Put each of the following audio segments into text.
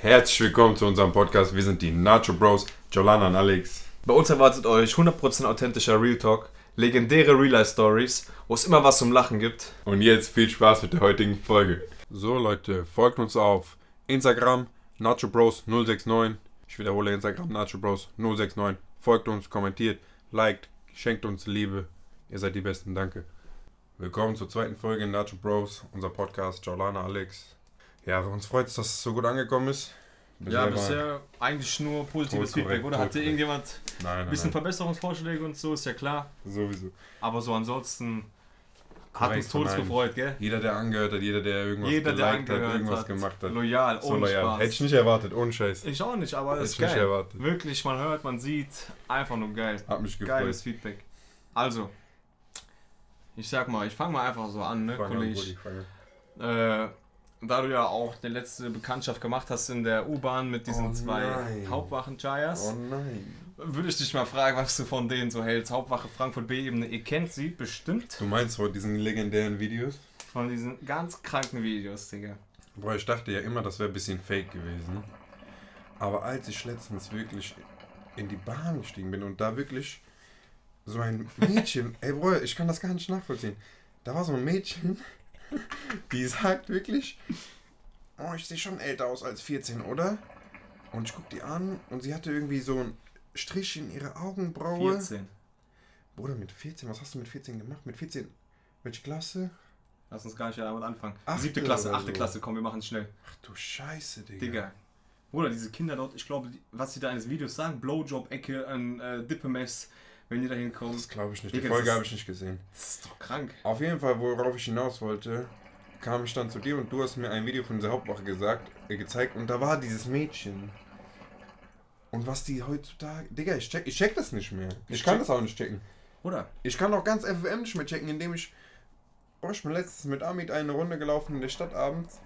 Herzlich willkommen zu unserem Podcast. Wir sind die Nacho Bros, Jolana und Alex. Bei uns erwartet euch 100% authentischer Real Talk, legendäre Real Life Stories, wo es immer was zum Lachen gibt. Und jetzt viel Spaß mit der heutigen Folge. So Leute, folgt uns auf Instagram Nacho Bros 069. Ich wiederhole Instagram Nacho Bros 069. Folgt uns, kommentiert, liked, schenkt uns Liebe. Ihr seid die Besten, danke. Willkommen zur zweiten Folge Nacho Bros, unser Podcast Jolana Alex. Ja, uns freut es, dass es so gut angekommen ist. ja, bisher eigentlich nur positives korrekt, Feedback, oder? Hatte irgendjemand Nein, ein bisschen nein. Verbesserungsvorschläge und so, ist ja klar. Sowieso. Aber so ansonsten hat uns todes gefreut, gell? Jeder, der angehört hat, jeder, der irgendwas Jeder, der hat, irgendwas hat, gemacht hat. loyal, So ohne loyal. Spaß. Hätte ich nicht erwartet, ohne Scheiß. Ich auch nicht, aber das Hätte ist geil. erwartet. Wirklich, man hört, man sieht, einfach nur geil. Hat mich gefreut. Geiles Feedback. Also, ich sag mal, ich fange mal einfach so an, ne, Kollege? Äh, da du ja auch die letzte Bekanntschaft gemacht hast in der U-Bahn mit diesen Oh zwei nein. Hauptwachen-Chayas, Oh nein. würde ich dich mal fragen, was du von denen so hältst. Hauptwache Frankfurt B-Ebene, ihr kennt sie bestimmt Du meinst von diesen legendären Videos? von diesen ganz kranken Videos, Digga. Boah, ich dachte ja immer, das wäre ein bisschen fake gewesen. Aber als ich letztens wirklich in die Bahn gestiegen bin und da wirklich so ein Mädchen, ey Bro, ich kann das gar nicht nachvollziehen. Da war so ein Mädchen, die sagt wirklich, oh, ich sehe schon älter aus als 14, oder? Und ich guck die an und sie hatte irgendwie so einen Strich in ihre Augenbraue. 14. Bruder, mit 14, was hast du mit 14 gemacht? Mit 14, welche Klasse? Lass uns gar nicht damit anfangen. Achte Siebte Klasse, achte so. Klasse, komm, wir machen es schnell. Ach du Scheiße, Digga. Digga. Bruder, diese Kinder dort, ich glaube, was sie da eines Videos sagen, Blowjob-Ecke, ein äh, Dippemess, wenn ihr da hinkommt. Das glaube ich nicht. Digga, Die das Folge habe ich nicht gesehen. Das ist doch krank. Auf jeden Fall, worauf ich hinaus wollte, kam ich dann zu dir und du hast mir ein Video von dieser Hauptwache gesagt, äh, gezeigt und da war dieses Mädchen. Und was die heutzutage. Digga, ich check, ich check das nicht mehr. Ich, Ich kann das auch nicht checken. Oder? Ich kann auch ganz FFM nicht mehr checken, indem ich. Boah, ich bin letztens mit Amit eine Runde gelaufen in der Stadt abends.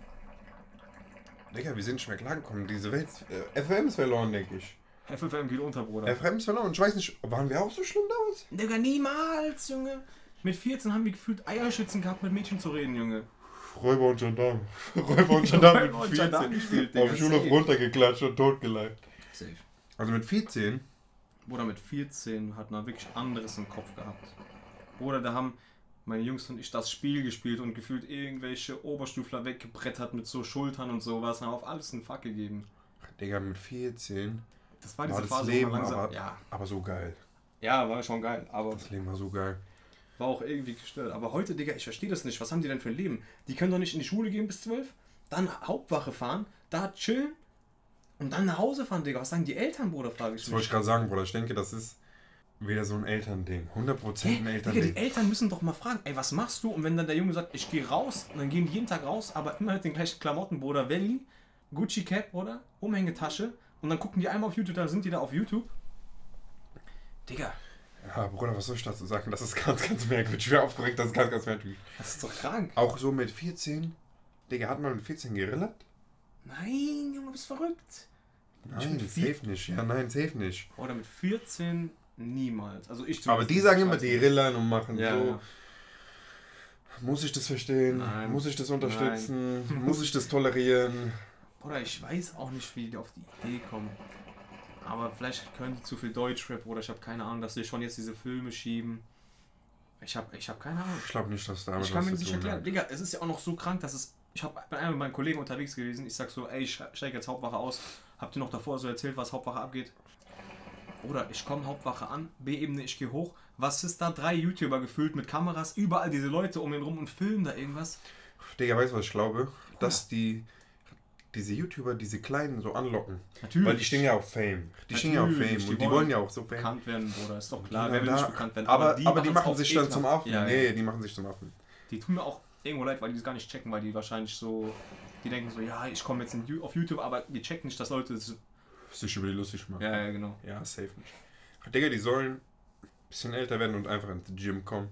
Digga, wir sind nicht mehr klargekommen. Diese Welt. Äh, FFM ist verloren, denke ich. FFM geht unter, Bruder. FFM ist verloren. Ich weiß nicht, waren wir auch so schlimm damals? Digga, niemals, Junge. Mit 14 haben wir gefühlt Eierschützen gehabt, mit Mädchen zu reden, Junge. Räuber und Gendarm. Räuber und Gendarm und mit Gendarm 14. gespielt, Digga, Auf Schulhof safe. runtergeklatscht und totgeleibt. Safe. Also mit 14? Bruder, mit 14 hat man wirklich anderes im Kopf gehabt. Bruder, da haben meine Jungs und ich das Spiel gespielt und gefühlt irgendwelche Oberstufler weggebrettert mit so Schultern und sowas und haben auf alles einen Fuck gegeben. Digga, mit 14. Das war War diese das Phase, Leben, langsam... aber, ja. aber so geil. ja, war schon geil, aber Das Leben war so geil. war auch irgendwie gestört. Aber heute, Digga, ich verstehe das nicht. Was haben die denn für ein Leben? Die können doch nicht in die Schule gehen bis 12, dann Hauptwache fahren, da chillen und dann nach Hause fahren, Digga. Was sagen die Eltern, Bruder, frage ich Das wollte ich gerade sagen, Bruder. Ich denke, das ist wieder so ein Elternding. 100% ein Hä? Digga, die Elternding. Eltern müssen doch mal fragen, ey, was machst du? Und wenn dann der Junge sagt, ich gehe raus, und dann gehen die jeden Tag raus, aber immer mit den gleichen Klamotten, Bruder, Welli, Gucci Cap, Bruder, Umhängetasche. Und dann gucken die einmal auf YouTube, dann sind die da auf YouTube. Digga, Ja, Bruder, was soll ich dazu sagen? Das ist ganz, ganz merkwürdig. Ich wäre aufgeregt, das ist ganz, ganz merkwürdig. das ist doch krank. Auch so mit 14. Digga, hat man mit 14 gerillert? Nein, Junge, bist verrückt. Nein, safe nicht. Ja, nein, safe nicht. Oder mit 14 niemals. Also ich Aber die sagen immer, die rillern und machen Ja, so. ja. Muss ich das verstehen? Nein. Muss ich das unterstützen? Muss ich das tolerieren? Oder ich weiß auch nicht, wie die auf die Idee kommen. Aber vielleicht können die zu viel Deutschrap oder ich habe keine Ahnung, dass sie schon jetzt diese Filme schieben. Ich habe ich hab keine Ahnung. Ich glaube nicht, dass damit Ich kann mir nicht erklären. hat. Digga, es ist ja auch noch so krank, dass es. Ich hab, bin einmal mit meinen Kollegen unterwegs gewesen. Ich sag so, ey, ich steige jetzt Hauptwache aus. Habt ihr noch davor so erzählt, was Hauptwache abgeht? Oder ich komme Hauptwache an, B-Ebene, ich gehe hoch. Was ist da? Drei YouTuber gefüllt mit Kameras, überall diese Leute um ihn rum und filmen da irgendwas. Digga, weißt du, was ich glaube? Dass die diese YouTuber diese Kleinen so anlocken. Natürlich. Weil die stehen ja auf Fame. Die stehen ja auf Natürlich, Fame die und die wollen ja auch so Fame. bekannt werden, Bruder. Ist doch klar, wer will nicht bekannt werden. aber, aber die, machen's machen auf sich dann zum. Affen. Ja, nee, ja. die machen sich zum Affen. Die tun mir auch irgendwo leid, weil die das gar nicht checken, weil die wahrscheinlich so. Die denken so, ja, ich komme jetzt in, auf YouTube, aber die checken nicht, dass Leute. das- Sich über die lustig machen. Ja, ja, genau. Ja, safe nicht. Digga, die sollen ein bisschen älter werden und einfach ins Gym kommen.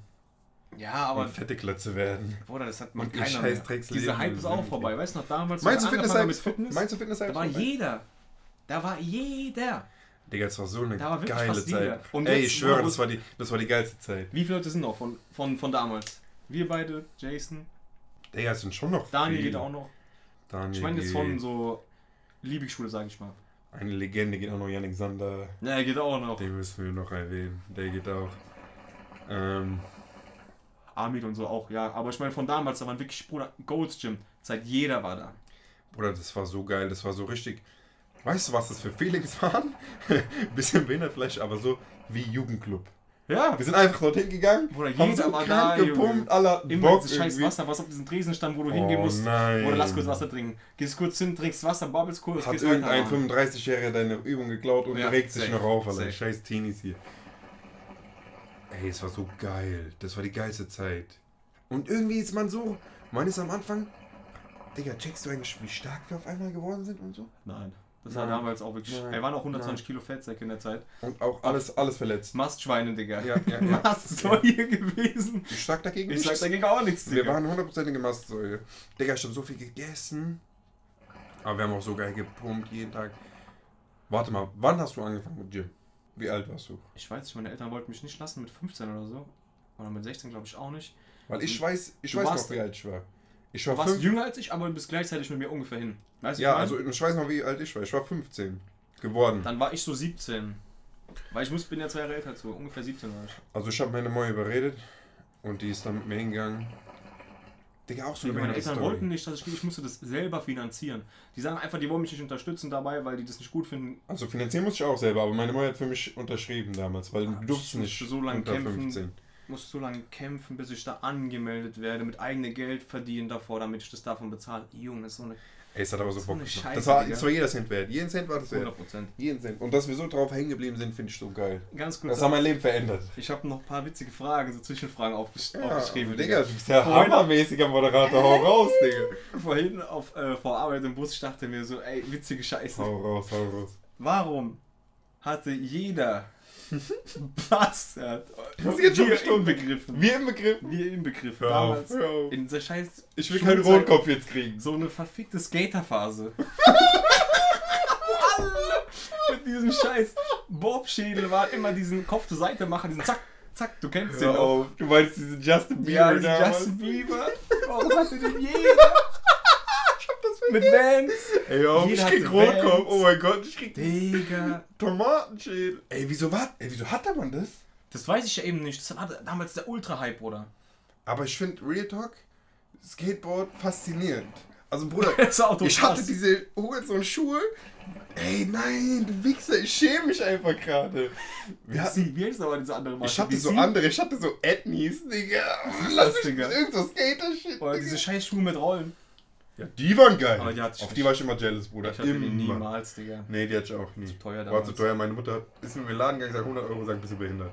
Ja, aber. und fette Klötze werden. Bruder, das hat man Und keiner mehr. Dieser Hype ist auch vorbei. Weißt du noch damals? Meinst du Fitness mit Fitness? Meinst du Fitness Da war jeder. Da war jeder. Digga, das war so eine war geile Zeit. Ey, ich schwöre, das war, die, das war die geilste Zeit. Wie viele Leute sind noch von, von, von damals? Wir beide, Jason, Digga, es sind schon noch Daniel viele. geht auch noch. Daniel Ich meine jetzt von so Liebigschule, sag ich mal. Eine Legende geht auch noch Yannick Sander. Ja, er geht auch noch. Den müssen wir noch erwähnen. Der geht auch. Ähm, Armin und so auch, ja. Aber ich meine, von damals, da waren wirklich, Bruder, Gold's Gym. Seit jeder war da. Bruder, das war so geil. Das war so richtig. Weißt du, was das für Feelings waren? Bisschen behindert vielleicht, aber so wie Jugendclub. Ja, Wir sind einfach dorthin gegangen, Bruder, haben jeder so war krank da, gepumpt, Junge. alle hatten immer Bock dieses scheiß irgendwie. Wasser, was auf diesem Tresen stand, wo du Oh hingehen musst. nein. Oder lass kurz Wasser trinken. Gehst kurz hin, trinkst Wasser, babbelst kurz, Hat irgendein weiter. 35-Jähriger deine Übung geklaut und Ja, regt sich safe, noch auf, Alter. Scheiß Teenies hier. Ey, es war so geil. Das war die geilste Zeit. Und irgendwie ist man so, man ist am Anfang, Digga, checkst du eigentlich, wie stark wir auf einmal geworden sind und so? Nein. Das war damals auch wirklich. Nein. Er waren auch 120 Nein. Kilo Fettsäcke in der Zeit. Und auch alles, alles verletzt. Mastschweine, Digga. Ja, ja, ja. Mastsäue gewesen. Ich sag dagegen Ich sag nichts. dagegen auch nichts, Wir Digga. waren hundertprozentige Mastsäule. Digga, ich hab so viel gegessen. Aber wir haben auch so geil gepumpt jeden Tag. Warte mal, wann hast du angefangen mit Gym? Wie alt warst du? Ich weiß nicht, meine Eltern wollten mich nicht lassen mit 15 oder so. Oder mit 16 glaube ich auch nicht. Weil ich Du- weiß, ich du weiß warst- noch, wie alt ich war. Ich Du war warst fünf. jünger als ich, aber du bist gleichzeitig mit mir ungefähr hin. Weißt du, Ja, ich also ich weiß noch, wie alt ich war. Ich war 15 geworden. Dann war ich so 17. Weil ich muss, bin ja zwei Jahre älter du. Ungefähr 17 war ich. Also ich habe meine Mutter überredet und die ist dann mit mir hingegangen. Digga, auch so eine meine Eltern wollten nicht, dass ich gehe. Ich musste das selber finanzieren. Die sagen einfach, die wollen mich nicht unterstützen dabei, weil die das nicht gut finden. Also finanzieren muss ich auch selber, aber meine Mutter hat für mich unterschrieben damals, weil du ich durftest musste nicht so lange unter kämpfen. 15. Ich musste so lange kämpfen, bis ich da angemeldet werde, mit eigenem Geld verdienen davor, damit ich das davon bezahle. Junge, das ist so eine Ey, es hat aber so Bock gemacht. Scheiße, Das war, das war jeder Cent wert. Jeden Cent war das wert. 100%. Jeden Cent. Und dass wir so drauf hängen geblieben sind, finde ich so geil. Ganz gut. Das hat mein Leben verändert. Ich habe noch ein paar witzige Fragen, so Zwischenfragen aufgesch Ja, aufgeschrieben. Digga, du bist ja Vorhin- hammermäßiger Moderator. Hau raus, Digga. Vorhin auf, äh, vor Arbeit im Bus, ich dachte mir so, ey, witzige Scheiße. Hau raus, hau raus. Warum hatte jeder Bastard hast jetzt schon wir Stunden. inbegriffen? Wir im Begriff. Wir inbegriffen. Hör auf, Damals hör auf. in dieser scheiß Ich will keinen Rotkopf jetzt kriegen. So eine verfickte Skaterphase. Alle mit diesem scheiß Bobschädel war immer diesen Kopf zur Seite machen, diesen zack, zack, du kennst den Hör noch. auf. Du meinst diesen Justin Bieber Ja, diesen? Justin Bieber. Warum hatte den jeder? Mit Vans. Ey, auf, ich krieg Rotkopf. Oh mein Gott, ich krieg Digga. Tomatenschädel. Ey, wieso was? Ey, wieso hatte man das? Das weiß ich ja eben nicht. Das war damals der Ultra-Hype, oder? Aber ich finde Real Talk, Skateboard faszinierend. Also Bruder, ich hatte diese Hurensohn Schuhe. Ey, nein, du Wichser, ich schäme mich einfach gerade. Wir hatten, Wie, wie heißt aber diese andere Marke? ich hatte so andere, ich hatte so Ethnies, Digga. ist Lass das, mich Digga? mit irgend so Skater-Shit. Oder Digga. diese scheiß Schuhe mit Rollen. Ja, die waren geil. Aber die hatte ich Auf nicht. die war ich immer jealous, Bruder. Ich hatte die immer. niemals, Digga. Nee, die hatte ich auch nie. Zu teuer War zu teuer. Meine Mutter ist mit mir in den Laden gegangen, gesagt 100 Euro, sagt, bist du behindert.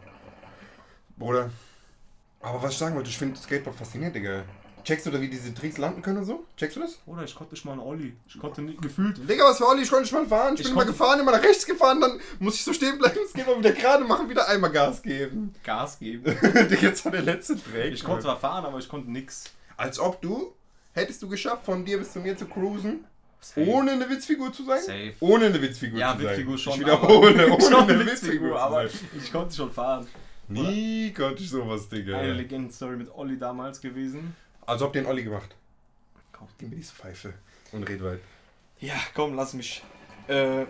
Bruder. Aber was ich sagen wollte, ich finde Skateboard faszinierend, Digga. Checkst du da, wie diese Tricks landen können und so? Checkst du das? Oder ich konnte nicht mal einen Olli. Ich konnte nicht, gefühlt. Digga, was für Olli, ich konnte nicht mal fahren. Ich, Ich bin immer konnte- gefahren, immer nach rechts gefahren, dann muss ich so stehen bleiben, das geht mal wieder gerade machen, wieder einmal Gas geben. Gas geben. Digga, jetzt war der letzte Dreck. Ich konnte zwar fahren, aber ich konnte nix. Als ob du, hättest du geschafft, von dir bis zu mir zu cruisen, Safe. ohne eine Witzfigur zu sein? Safe. Ohne eine Witzfigur Ja, zu sein. Witzfigur schon. Ich wiederhole, ohne schon eine Witzfigur aber ich konnte schon fahren. Nie konnte ich sowas, Digga. Eine Legenden-Story mit Olli damals gewesen. Also habt ihr den Olli gemacht? Komm. Gib mir diese Pfeife und red weit. Ja, komm, lass mich. Äh,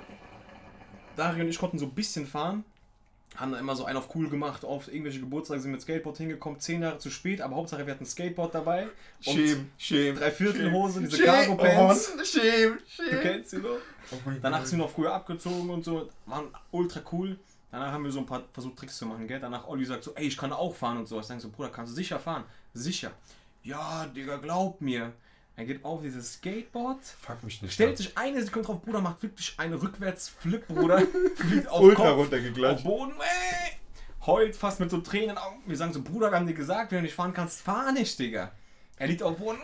Dario und ich konnten so ein bisschen fahren. Haben dann immer so einen auf cool gemacht, auf irgendwelche Geburtstage sind mit Skateboard hingekommen, zehn Jahre zu spät, aber Hauptsache wir hatten ein Skateboard dabei. Schäm, schäm. Dreiviertelhose, diese schäm, Cargo-Pants. Oh, schäm, Du schäm. kennst sie noch? Oh Danach sind wir noch früher abgezogen und so, waren ultra cool. Danach haben wir so ein paar versucht Tricks zu machen, gell? Danach Olli sagt so, ey, ich kann auch fahren und so. Ich sage so, Bruder, kannst du sicher fahren? Sicher. Ja, Digga, glaub mir. Er geht auf dieses Skateboard, Fuck mich nicht. stellt ab. sich eine Sekunde drauf, Bruder, macht wirklich einen Rückwärts-Flip, Bruder. Fliegt auf Ultra Kopf, auf runtergeklatscht. Boden, äh, heult fast mit so Tränen in den Augen. Wir sagen so, Bruder, wir haben dir gesagt, wenn du nicht fahren kannst, fahr nicht, Digga. Er liegt auf Boden.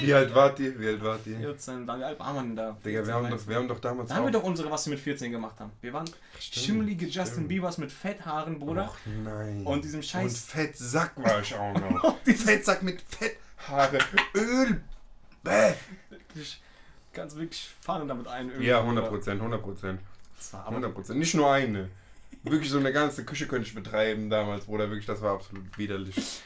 Wie alt wart ihr? Wie alt wart ihr? 14, da, wie alt war man denn da? Digga, wir haben, 13. doch, wir haben doch damals Da haben wir doch unsere, was wir mit 14 gemacht haben. Wir waren Stimmt, schimmelige Justin stimmt. Biebers mit Fetthaaren, Bruder. Och nein. Und diesem Scheiß- Und Fettsack war ich auch noch. Fettsack mit Fetthaare. Öl. Bäh. Ich kannst wirklich fahren damit ein. irgendwie, Ja, Bruder. 100 Prozent, 100 Prozent. Das war aber 100 Prozent. Nicht nur eine. Wirklich so eine ganze Küche könnte ich betreiben damals, Bruder. Wirklich, das war absolut widerlich.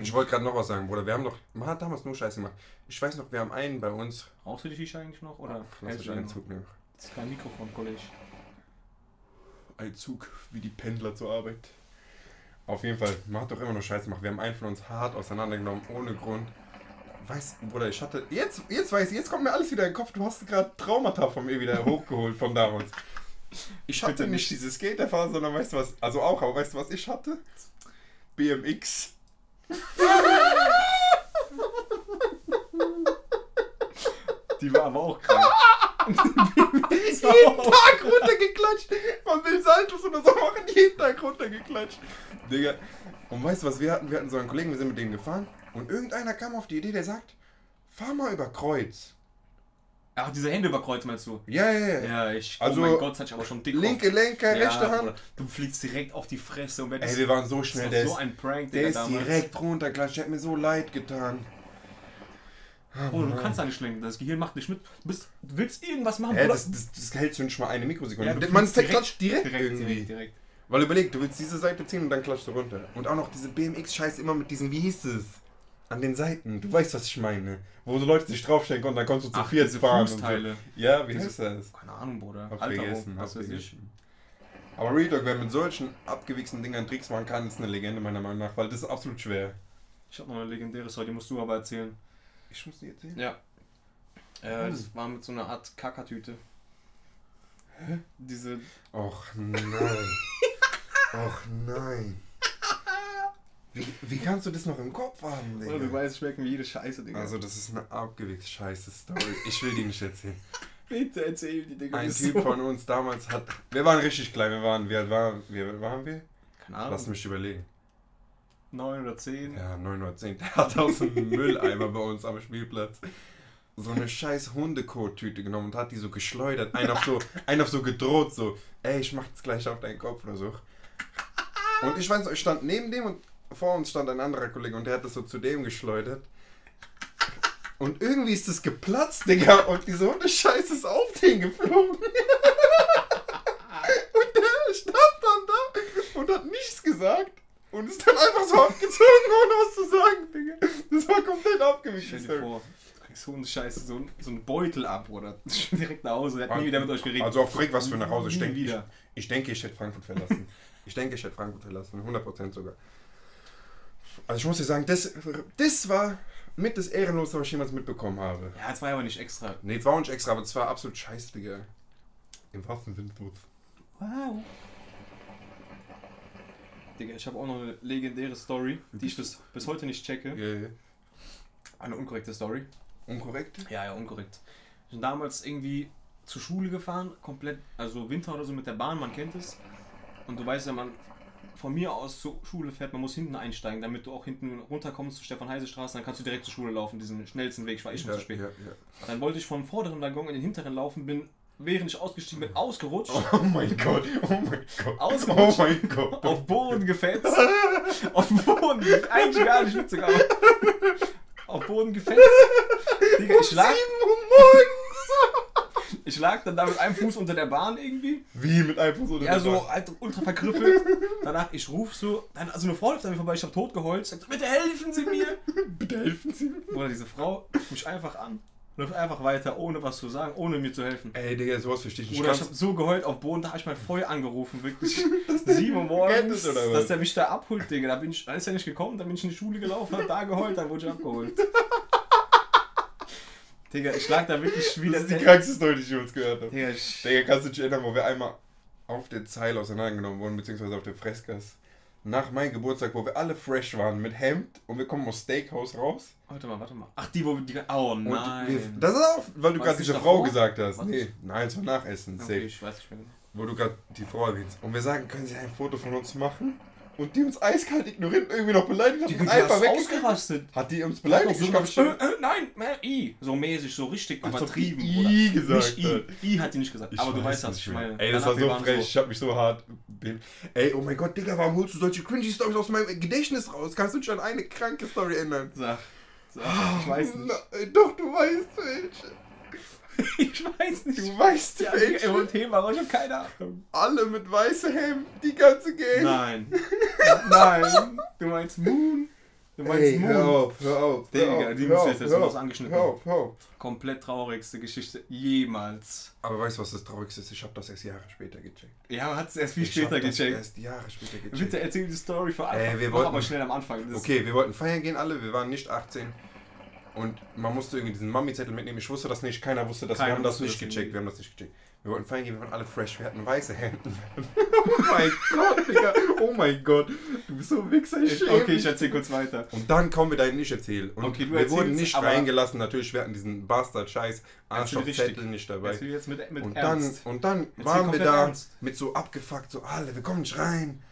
Ich wollte gerade noch was sagen, Bruder. Wir haben doch, man hat damals nur Scheiße gemacht. Ich weiß noch, wir haben einen bei uns. Rauchst du die Shisha eigentlich noch? Oder Lass mich du einen Zug nehmen. Das ist kein Mikrofon, Kollege. Ein Zug, wie die Pendler zur Arbeit. Auf jeden Fall, man hat doch immer noch Scheiße gemacht. Wir haben einen von uns hart auseinandergenommen, ohne Grund. Weiß, Bruder, ich hatte. Jetzt, jetzt weiß ich, jetzt kommt mir alles wieder in den Kopf. Du hast gerade Traumata von mir wieder hochgeholt von damals. Ich hatte Bitte nicht nicht. diese Skaterphase, sondern weißt du was? Also auch, aber weißt du, was ich hatte? BMX. Die war aber auch krank. Jeden Tag runtergeklatscht. Man will Saltos oder so machen, jeden Tag runtergeklatscht. Digga. Und weißt du, was wir hatten? Wir hatten so einen Kollegen, wir sind mit dem gefahren. Und irgendeiner kam auf die Idee, der sagt, fahr mal über Kreuz. Ach, diese Hände über Kreuz meinst du? Ja, ja, ja. Ja, ich. Also, oh mein Gott, hatte ich aber schon dick Linke Lenker, auf. rechte ja, Hand. Bruder, Du fliegst direkt auf die Fresse und wenn Ey, wir waren so schnell. das Der ist so ein Prank, der Digga, ist damals. direkt runtergeklatscht. Der hat mir so leid getan. Oh, du kannst da nicht lenken, das Gehirn macht nicht mit. Du, bist, du willst irgendwas machen, Bruder. das, das, das hältst du nicht mal eine Mikrosekunde. Ja, Man fliegst klatscht direkt, direkt, irgendwie. direkt, direkt. Weil überleg, du willst diese Seite ziehen und dann klatschst du runter. Und auch noch diese BMX-Scheiß immer mit diesen, wie hieß es? An den Seiten. Du weißt, was ich meine. Wo so Leute sich draufstellen konnten, dann kommst du zu Ach, viert diese fahren. Und so. Ja, wie heißt das? Keine Ahnung, Bruder. Hab Alter, vergessen, was weiß ich. Aber Real Talk, wer mit solchen abgewichsten Dingern Tricks machen kann, ist eine Legende meiner Meinung nach, weil das ist absolut schwer. Ich hab noch eine legendäre Story, die musst du aber erzählen. Ich muss dir erzählen. Ja. Äh, Hm. Das war mit so einer Art Kackertüte. Diese. Och nein. Och nein. Wie, wie kannst du das noch im Kopf haben, Oder du Digga? weißt, schmecken wie jede Scheiße, Digga. Also das ist eine abgewichst scheiße Story. Ich will die nicht erzählen. bitte erzähl die, Digga. Ein Typ so- von uns damals hat. Wir waren richtig klein, wir waren. Wie alt waren wir? Wie alt waren wir? Keine Ahnung. Lass mich überlegen. 9 oder 10. Ja, 910. Der hat aus dem Mülleimer bei uns am Spielplatz so eine scheiß Hundekot-Tüte genommen und hat die so geschleudert. Einen auf so, einen auf so gedroht, so, ey, ich mach das gleich auf deinen Kopf oder so. Und ich weiß ich stand neben dem und vor uns stand ein anderer Kollege und der hat das so zu dem geschleudert. Und irgendwie ist das geplatzt, Digga, und diese Hundescheiße ist auf den geflogen. Und der stand dann da und hat nichts gesagt. Und ist dann einfach so abgezogen, ohne was zu sagen, Digga. Das war komplett abgewischt. Stell dir vor, du kriegst so eine Scheiße, so, ein- so einen Beutel ab, oder? Direkt nach Hause. Der hat nie wieder mit euch geredet. Also auf korrekt was für nach Hause. Ich denke, ich, ich denke, ich hätte Frankfurt verlassen. ich denke, ich hätte Frankfurt verlassen. 100% sogar. Also ich muss dir sagen, das, das war mit das Ehrenlose, was ich jemals mitbekommen habe. Ja, das war aber nicht extra. Nee, es war auch nicht extra, aber es war absolut scheiße, Digga. Im wahrsten Sinne des Wortes. Wow. Digga, ich habe auch noch eine legendäre Story, die ich bis, bis heute nicht checke. Ja, ja. Eine unkorrekte Story. Unkorrekt? Ja, ja, unkorrekt. Ich bin damals irgendwie zur Schule gefahren, komplett, also Winter oder so mit der Bahn, man kennt es. Und du weißt ja, man von mir aus zur Schule fährt, man muss hinten einsteigen, damit du auch hinten runterkommst zur Stefan-Heise-Straße, dann kannst du direkt zur Schule laufen, diesen schnellsten Weg, ich war eh schon Ja, zu spät. ja, ja. Dann wollte ich vom vorderen Waggon in den hinteren laufen, bin, während ich ausgestiegen bin, ausgerutscht, Oh mein Gott, oh mein Gott. Ausgerutscht. Oh mein Gott. auf Boden gefetzt. auf Boden, eigentlich gar nicht witzig, aber auf Boden gefetzt. Digga, ich lag, 7 Uhr morgens. ich lag dann da mit einem Fuß unter der Bahn irgendwie. Wie mit einem Fuß oder Ja, mit so beiden? halt ultra verkrüppelt. Danach, ich ruf so, dann, also eine Frau läuft an mir vorbei, ich hab tot geheult. Sagt, so, bitte helfen Sie mir. Bitte helfen Sie mir. Oder diese Frau guckt mich einfach an, läuft einfach weiter, ohne was zu sagen, ohne mir zu helfen. Ey, Digga, sowas verstehe ich nicht. Oder ich Kannst- hab so geheult auf Boden, da hab ich mein Feuer angerufen, wirklich. 7 Uhr morgens, dass der mich da abholt, Digga. Da bin ich, ist er nicht gekommen, dann bin ich in die Schule gelaufen, hab da geheult, dann wurde ich abgeholt. Digga, ich lag da wirklich wieder. Das ist die krankste Story, die ich uns gehört habe. Digga, Digga, kannst du dich erinnern, wo wir einmal auf der Zeile auseinandergenommen wurden, beziehungsweise auf der Freskas? Nach meinem Geburtstag, wo wir alle fresh waren mit Hemd und wir kommen aus Steakhouse raus. warte mal, warte mal. Ach, die, wo wir die. Oh nein. wir, das ist auch, weil du gerade diese nicht Frau davor? gesagt hast. Was? Nee, nein, es war nach Essen. okay, Safe. ich weiß nicht mehr genau. Wo du gerade die Frau erwähnst. Und wir sagen, können Sie ein Foto von uns machen? Und die uns eiskalt ignoriert und irgendwie noch beleidigt hat Die, und die einfach ausgerastet. Hat die uns beleidigt? so Ich glaub, gemacht, ich äh, äh, nein, I. So mäßig, so richtig ob übertrieben. die oder? I gesagt nicht. I. I hat die nicht gesagt. Ich aber du weiß weißt, was ich meine. Ey, das war so frech. Ich hab mich so hart. Ey, oh mein Gott, Digga, warum holst du solche cringy Stories aus meinem Gedächtnis raus? Kannst du dich an eine kranke Story erinnern? Sag. Sag. Ich weiß nicht. Doch, du weißt welche. Ich weiß nicht. Du weißt Ja, welche. Digga, Thema, ich hab keine Ahnung. Alle mit weißem Hemd, die ganze Gang. Nein. Nein. Du meinst Moon? Du meinst Ey, Moon? hör auf, hör auf. Digga, hör auf, die müssen jetzt jetzt auf, angeschnitten. Hör auf, hör auf. Komplett traurigste Geschichte jemals. Aber weißt du, was das Traurigste ist? Ich habe das erst Jahre später gecheckt. Ja, man hat es erst viel ich später hab das gecheckt. erst Jahre später gecheckt. Bitte erzähl die Story für Anfang. Äh, wir Mach wollten- aber schnell am Anfang. Das Okay, wir wollten feiern gehen alle, wir waren nicht 18. Und man musste irgendwie diesen Mami-Zettel mitnehmen. Ich wusste das nicht, keiner wusste das. Keiner wir haben das nicht gecheckt, wir haben das nicht gecheckt. Wir wollten feiern gehen, wir waren alle fresh, wir hatten weiße Hemden. oh mein Gott, Digga. Oh mein Gott. Du bist so ein Wichser, ich Ich, okay, ich erzähl kurz weiter. Und dann kommen wir dahin nicht erzählen. Und Okay, wir wurden nicht reingelassen. Natürlich, wir hatten diesen Bastard-Scheiß Arschlochzettel nicht dabei. Erzähl jetzt mit, mit Und dann, Ernst. und dann Erzähl waren wir da ernst. mit so abgefuckt, so alle, wir kommen nicht rein.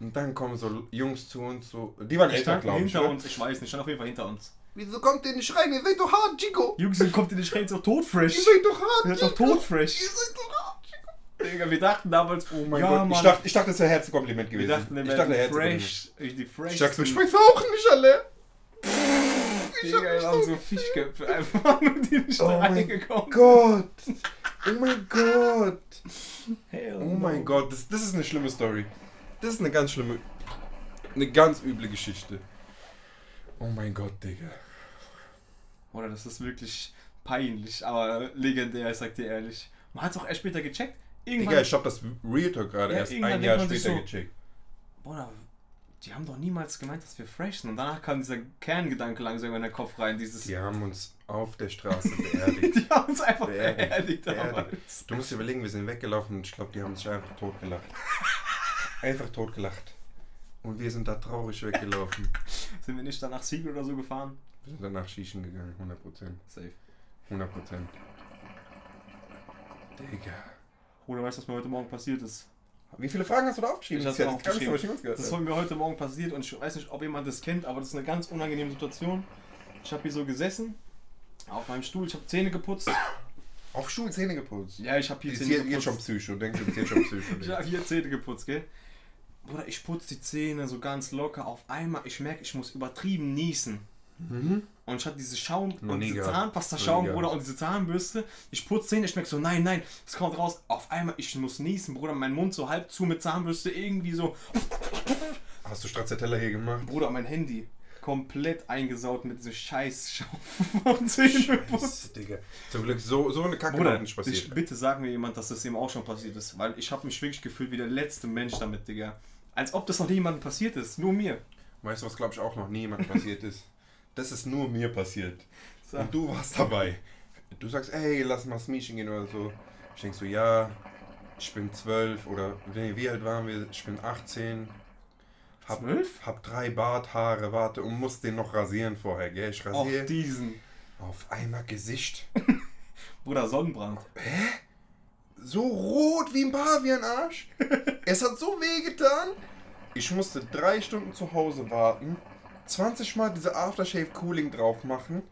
Und dann kommen so Jungs zu uns, so, die waren älter, glaube ich. hinter uns, ich weiß nicht, stand auf jeden Fall hinter uns. Wieso kommt ihr nicht rein? Ihr seid doch hart, Chico. Jungs, kommt in den Schrein so todfresh. Ihr seid doch hart, Ihr seid doch todfresh. Ihr seid doch hart, Chico. Digga, wir dachten damals, Oh mein ja, Gott, Mann, ich dachte, ich dachte, das wäre ein Herzkompliment wir gewesen. dachten, wir ich dachte, fresh. Die fresh. Ich dachte, ich weiß auch nicht alle. Digga, wir waren so Fischköpfe einfach nur die nicht Oh reingekommen. Gott. Oh mein Gott. Hell Oh no. mein Gott, das, das ist eine schlimme Story. Das ist eine ganz schlimme, eine ganz üble Geschichte. Oh mein Gott, Digga. Oder das ist wirklich peinlich, aber legendär, ich sag dir ehrlich. Man hat es auch erst später gecheckt. Irgendwann, Digga, ich hab das Real Talk gerade Ja, erst ein Jahr später so- gecheckt. Bruder, die haben doch niemals gemeint, dass wir fresh sind. Und danach kam dieser Kerngedanke langsam in den Kopf rein, dieses... Die haben uns auf der Straße beerdigt. Die haben uns einfach Beerdigt. beerdigt Beerdigt. damals. Du musst dir überlegen, wir sind weggelaufen und ich glaube, die haben sich einfach totgelacht. Einfach totgelacht. Und wir sind da traurig weggelaufen. Sind wir nicht dann nach Siegel oder so gefahren? Wir sind danach schießen gegangen, 100%. Safe. 100%. Digga. Bruder, weißt du, was mir heute Morgen passiert ist? Wie viele Fragen hast du da aufgeschrieben? Ich hab's Das gar nicht so, aufgeschrieben. was Das ist mir heute Morgen passiert und ich weiß nicht, ob jemand das kennt, aber das ist eine ganz unangenehme Situation. Ich habe hier so gesessen, auf meinem Stuhl, ich habe Zähne geputzt. Auf Stuhl Zähne geputzt. Ja, ich habe hier Ist Zähne hier, geputzt. jetzt schon Psycho, denkst du, jetzt schon Psycho. Ich habe hier Zähne geputzt, gell? Bruder, ich putze die Zähne so ganz locker. Auf einmal, ich merke, ich muss übertrieben niesen. Mhm. Und ich hatte diese Schaum und diese. Zahnpasta-Schaum, Bruder, und diese Zahnbürste. Ich putze Zähne, ich merke so, nein, nein, es kommt raus. Auf einmal, ich muss niesen, Bruder, mein Mund so halb zu mit Zahnbürste, irgendwie so. Hast du Stracciatella hier gemacht? Bruder, mein Handy komplett eingesaut mit dieser scheiß Schaum Zähneputz. Scheiße, Digga. Zum Glück, so, so eine Kacke Bruder, nicht passiert. ich, bitte sag mir jemand, dass das ihm auch schon passiert ist, weil ich habe mich wirklich gefühlt wie der letzte Mensch damit, Digga. Als ob das noch niemandem passiert ist, nur mir. Weißt du, was glaube ich auch noch niemand passiert ist? Das ist nur mir passiert. So. Und du warst dabei. Du sagst, ey, lass mal Smiechen gehen oder so. Ich denk so, ja, ich bin zwölf oder nee, wie alt waren wir? Ich bin 18. Hab, Zwölf? hab drei Barthaare, warte, und muss den noch rasieren vorher, gell? Ich rasiere. diesen. Auf einmal Gesicht. Bruder, Sonnenbrand. So rot wie ein Pavianarsch. es hat so weh getan. Ich musste drei Stunden zu Hause warten, 20 Mal diese Aftershave Cooling drauf machen,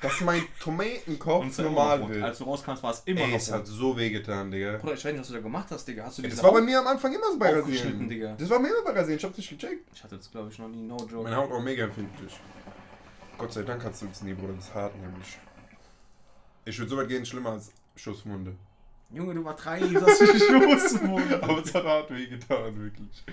dass mein Tomatenkopf war normal wird. Als du rauskamst, war es immer Ey, noch es rot. hat so weh getan, Digga. Bruder, ich weiß nicht, was du da gemacht hast, Digga. Hast du Das diese war bei mir am Anfang immer so bei Rasieren. Digga. Das war bei mir immer bei Rasieren, ich hab's nicht gecheckt. Ich hatte das, glaube ich, noch nie. No joke. Meine Haut auch mega empfindlich. Gott sei Dank hast du das nie, Bruder, das ist hart nämlich. Ich würde so weit gehen, schlimmer als Schusswunde. Junge, du übertreibst das Schussmund. Aber es hat hart wehgetan, wirklich.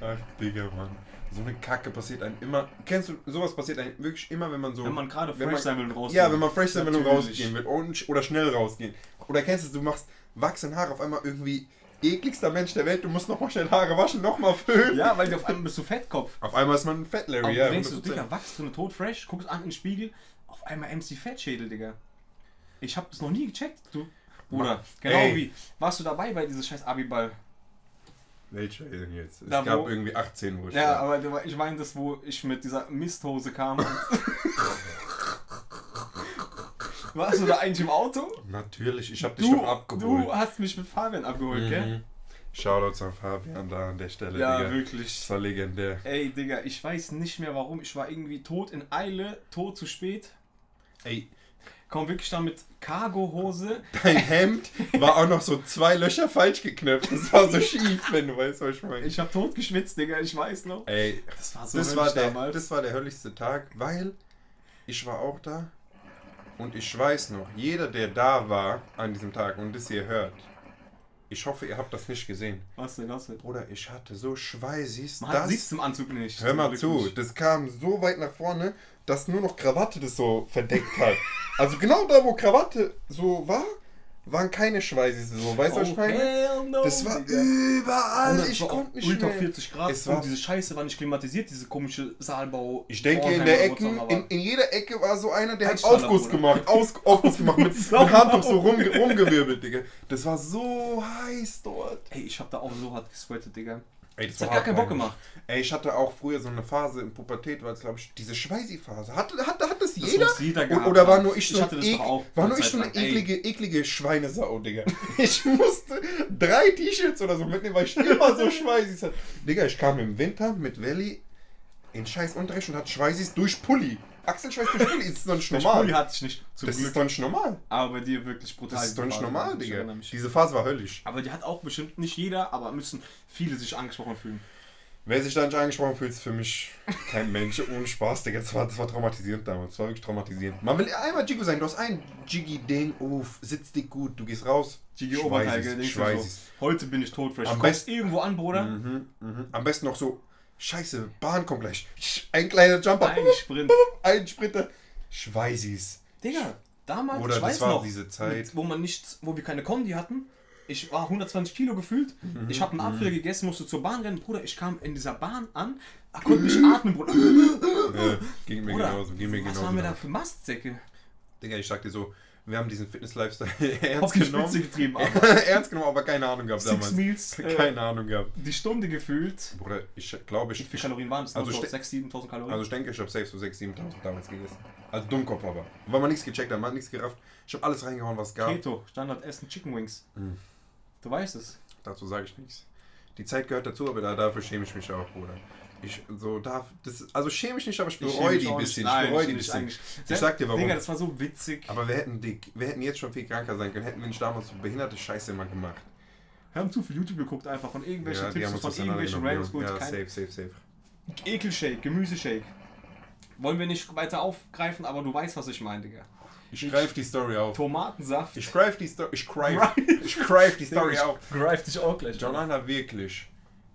Ach, Digga, Mann. So eine Kacke passiert einem immer. Kennst du, sowas passiert einem wirklich immer, wenn man so. Wenn man gerade fresh sein will und rausgehen ja, wenn man fresh sein will und rausgehen will. Und, oder schnell rausgehen. Oder kennst du, du machst wachsende Haare auf einmal irgendwie ekligster Mensch der Welt, du musst nochmal schnell Haare waschen, nochmal föhnen. Ja, weil du auf einmal bist du Fettkopf. Auf einmal ist man ein Fett Larry, du ja. denkst du, 100%. Digga, wachst drin tot fresh, guckst an in den Spiegel, auf einmal MC Fettschädel, Digga. Ich hab das noch nie gecheckt, du. Bruder, genau ey. wie. Warst du dabei bei diesem scheiß Abiball? Welcher denn jetzt? Es Da, gab wo- irgendwie 18, wo ich Ja, aber ich meine das, wo ich mit dieser Misthose kam. Warst du da eigentlich im Auto? Natürlich, ich hab dich doch abgeholt. du hast mich mit Fabian abgeholt, gell? Mhm. Shoutouts an Fabian da an der Stelle, Ja, Digga. wirklich. Das war legendär. Ey, Digga, ich weiß nicht mehr warum. Ich war irgendwie tot in Eile, tot zu spät. Ey, Komm wirklich da mit Cargo-Hose. dein Hemd war auch noch so zwei Löcher falsch geknöpft. Das war so schief, wenn du weißt, was ich meine. Ich hab tot geschwitzt, Digga, ich weiß noch. Ey, Das war so das war, der, damals. das war der höllischste Tag, weil ich war auch da und ich weiß noch, jeder, der da war an diesem Tag und das hier hört, Ich hoffe, ihr habt das nicht gesehen. Was denn, was denn? Bruder, ich hatte so schweißig. Man hat sieht im Anzug nicht. Hör mal zu, nicht. das kam so weit nach vorne, dass nur noch Krawatte das so verdeckt hat. also genau da, wo Krawatte so war, waren keine Schweißis so. Weißt du, was ich Oh, meine? hell no, Das war Digga. überall. Und Ich das war konnte nicht Ultra mehr. 40 Grad Es und war- diese Scheiße war nicht klimatisiert, diese komische Saalbau. Ich denke, in der Ecke, in, in jeder Ecke war so einer, der hat Aufguss gemacht. Aus, Aufguss gemacht mit, mit Handtuch so rum, rumgewirbelt, Digga. Das war so heiß dort. Ey, ich hab da auch so hart gesweatet, Digga. Ey, Das hat gar keinen Bock gemacht. Ey, ich hatte auch früher so eine Phase in Pubertät, war es glaube ich diese Schweißi-Phase. Hatte, hatte, hat das Das jeder? muss jeder gehabt Oder war nur ich so, Ich hatte ein das ek- doch auch war nur ich so eine eklige, eklige Schweinesau, Digga. Ich musste drei T-Shirts oder so mitnehmen, weil ich immer so Schweißis hatte. Digga, ich kam im Winter mit Welli in scheiß Unterricht und hatte Schweißis durch Pulli. Achselschweiß durch Pulli, ist doch nicht Der normal. Pulli hatte ich nicht, zum das Glück. ist doch nicht normal. aber bei dir wirklich brutal. Das ist doch nicht Phase, normal, ich Digga. erinnere mich. Diese Phase war höllisch. Aber die hat auch bestimmt nicht jeder, aber müssen viele sich angesprochen fühlen. Wer sich da nicht angesprochen fühlt, ist für mich kein Mensch. Ohne Spaß, Digga. Das war, das war traumatisierend damals. Das war wirklich traumatisierend. Man will einmal Jiggo sein. Du hast ein Jiggy-Ding. Uff, sitzt dich gut. Du gehst raus. Jiggy Oberteige, denkst du heute bin ich tot, vielleicht Am kommst besten- irgendwo an, Bruder. Mhm, mhm. Am besten noch so, scheiße, Bahn kommt gleich. Ein kleiner Jumper. Ein Sprint. Ein Sprinter. Schweißis. Digga, damals, Oder ich das weiß war noch, diese Zeit. wo man nichts, wo wir keine Kondi hatten. Ich war 120 Kilo gefühlt. Mhm, Ich habe einen Apfel gegessen, musste zur Bahn rennen. Bruder, ich kam in dieser Bahn an, konnte nicht atmen, Bruder. Äh, ging mir Bruder, genauso. Ging mir was genauso. waren wir da für Mastsäcke? Digga, ich sag dir so, wir haben diesen Fitness-Lifestyle ernst genommen. Getrieben, aber ernst genommen, aber keine Ahnung gehabt Six damals. Meals, äh, Keine Ahnung gehabt. die Stunde gefühlt. Bruder, ich glaube, Wie ich, viele Kalorien waren es? Also Also ste- 6.000, 7.000 Kalorien. Also ich denke, ich habe safe so 6.000, 7.000 damals gegessen. Also Dummkopf aber. Weil man nichts gecheckt hat, man hat nichts gerafft. Ich habe alles reingehauen, was es gab. Keto, Standard Essen, Chicken Wings. Mhm. Du weißt es. Dazu sage ich nichts. Die Zeit gehört dazu, aber da, dafür schäme ich mich auch, Bruder. Ich so darf, das, also schäme ich nicht, aber ich bereue die ein bisschen. Ich bereue die ein bisschen. Ich sag dir warum. Digga, das war so witzig. Aber wir hätten, die, wir hätten jetzt schon viel kranker sein können, hätten wir nicht damals so behinderte Scheiße immer gemacht. Wir haben zu viel YouTube geguckt, einfach von irgendwelchen Ja, Tipps, von irgendwelchen Randoms. Gut, Ja, kein safe, safe, safe. Ekelshake, Gemüseshake. Wollen wir nicht weiter aufgreifen, aber du weißt, was ich meine, Digga. Ich greife die Story auf. Tomatensaft. Ich greife die Story, ich greife, ich greife die Story auf. Greif dich auch gleich. John Anna wirklich.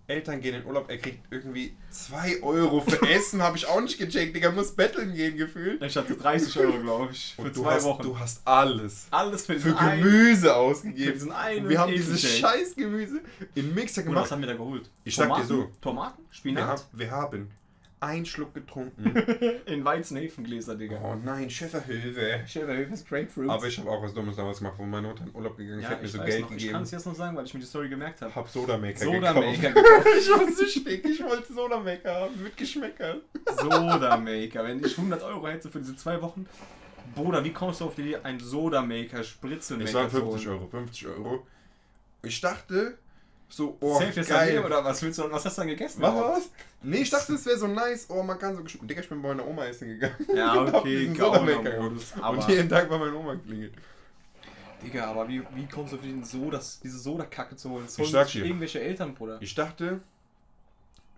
Eltern gehen in Urlaub, er kriegt irgendwie 2 Euro für Essen, habe ich auch nicht gecheckt, Digga, muss betteln gehen gefühlt. Ich hatte 30 Euro, glaube ich, für Und zwei hast, Wochen. du hast alles Alles für für einen- Gemüse für ausgegeben. diesen einen Und wir haben dieses scheiß Gemüse in Mixer Bruder, was gemacht. haben wir da geholt? Ich sag dir so. Tomaten, Wir, Spinat, haben, wir haben einen Schluck getrunken. in Weizenhefengläser, Digga. Oh nein, Schäferhilfe. Schäferhöfes Grapefruit. Aber ich habe auch was Dummes damals gemacht, wo meine Mutter in Urlaub gegangen ist, ja, hat mir ich so Geld noch, ich gegeben. kann es jetzt noch sagen, weil ich mir die Story gemerkt habe. Hab Sodamaker Soda-Maker gekauft. gekauft. ich war süchtig, ich wollte Sodamaker haben, mit Geschmäckern. Soda-Maker. Wenn ich 100 Euro hätte für diese zwei Wochen. Bruder, wie kommst du auf die Idee, einen Soda-Maker, Spritzenmaker Es waren zu 50 holen? Euro, 50 Euro. Ich dachte, so, oh, Safe geil. oder was willst du, was hast du dann gegessen? Was was? Nee, ich dachte, es wäre so nice. Oh, man kann so geschmack. Digga, ich bin bei meiner Oma essen gegangen. Ja, okay, diesen Gauner-Modus. Und jeden Tag war meine Oma klingelt. Digga, aber wie, wie kommst du auf den Soda, diese Soda-Kacke zu holen? Das Ich sag dir. irgendwelche Eltern, Bruder. Ich dachte,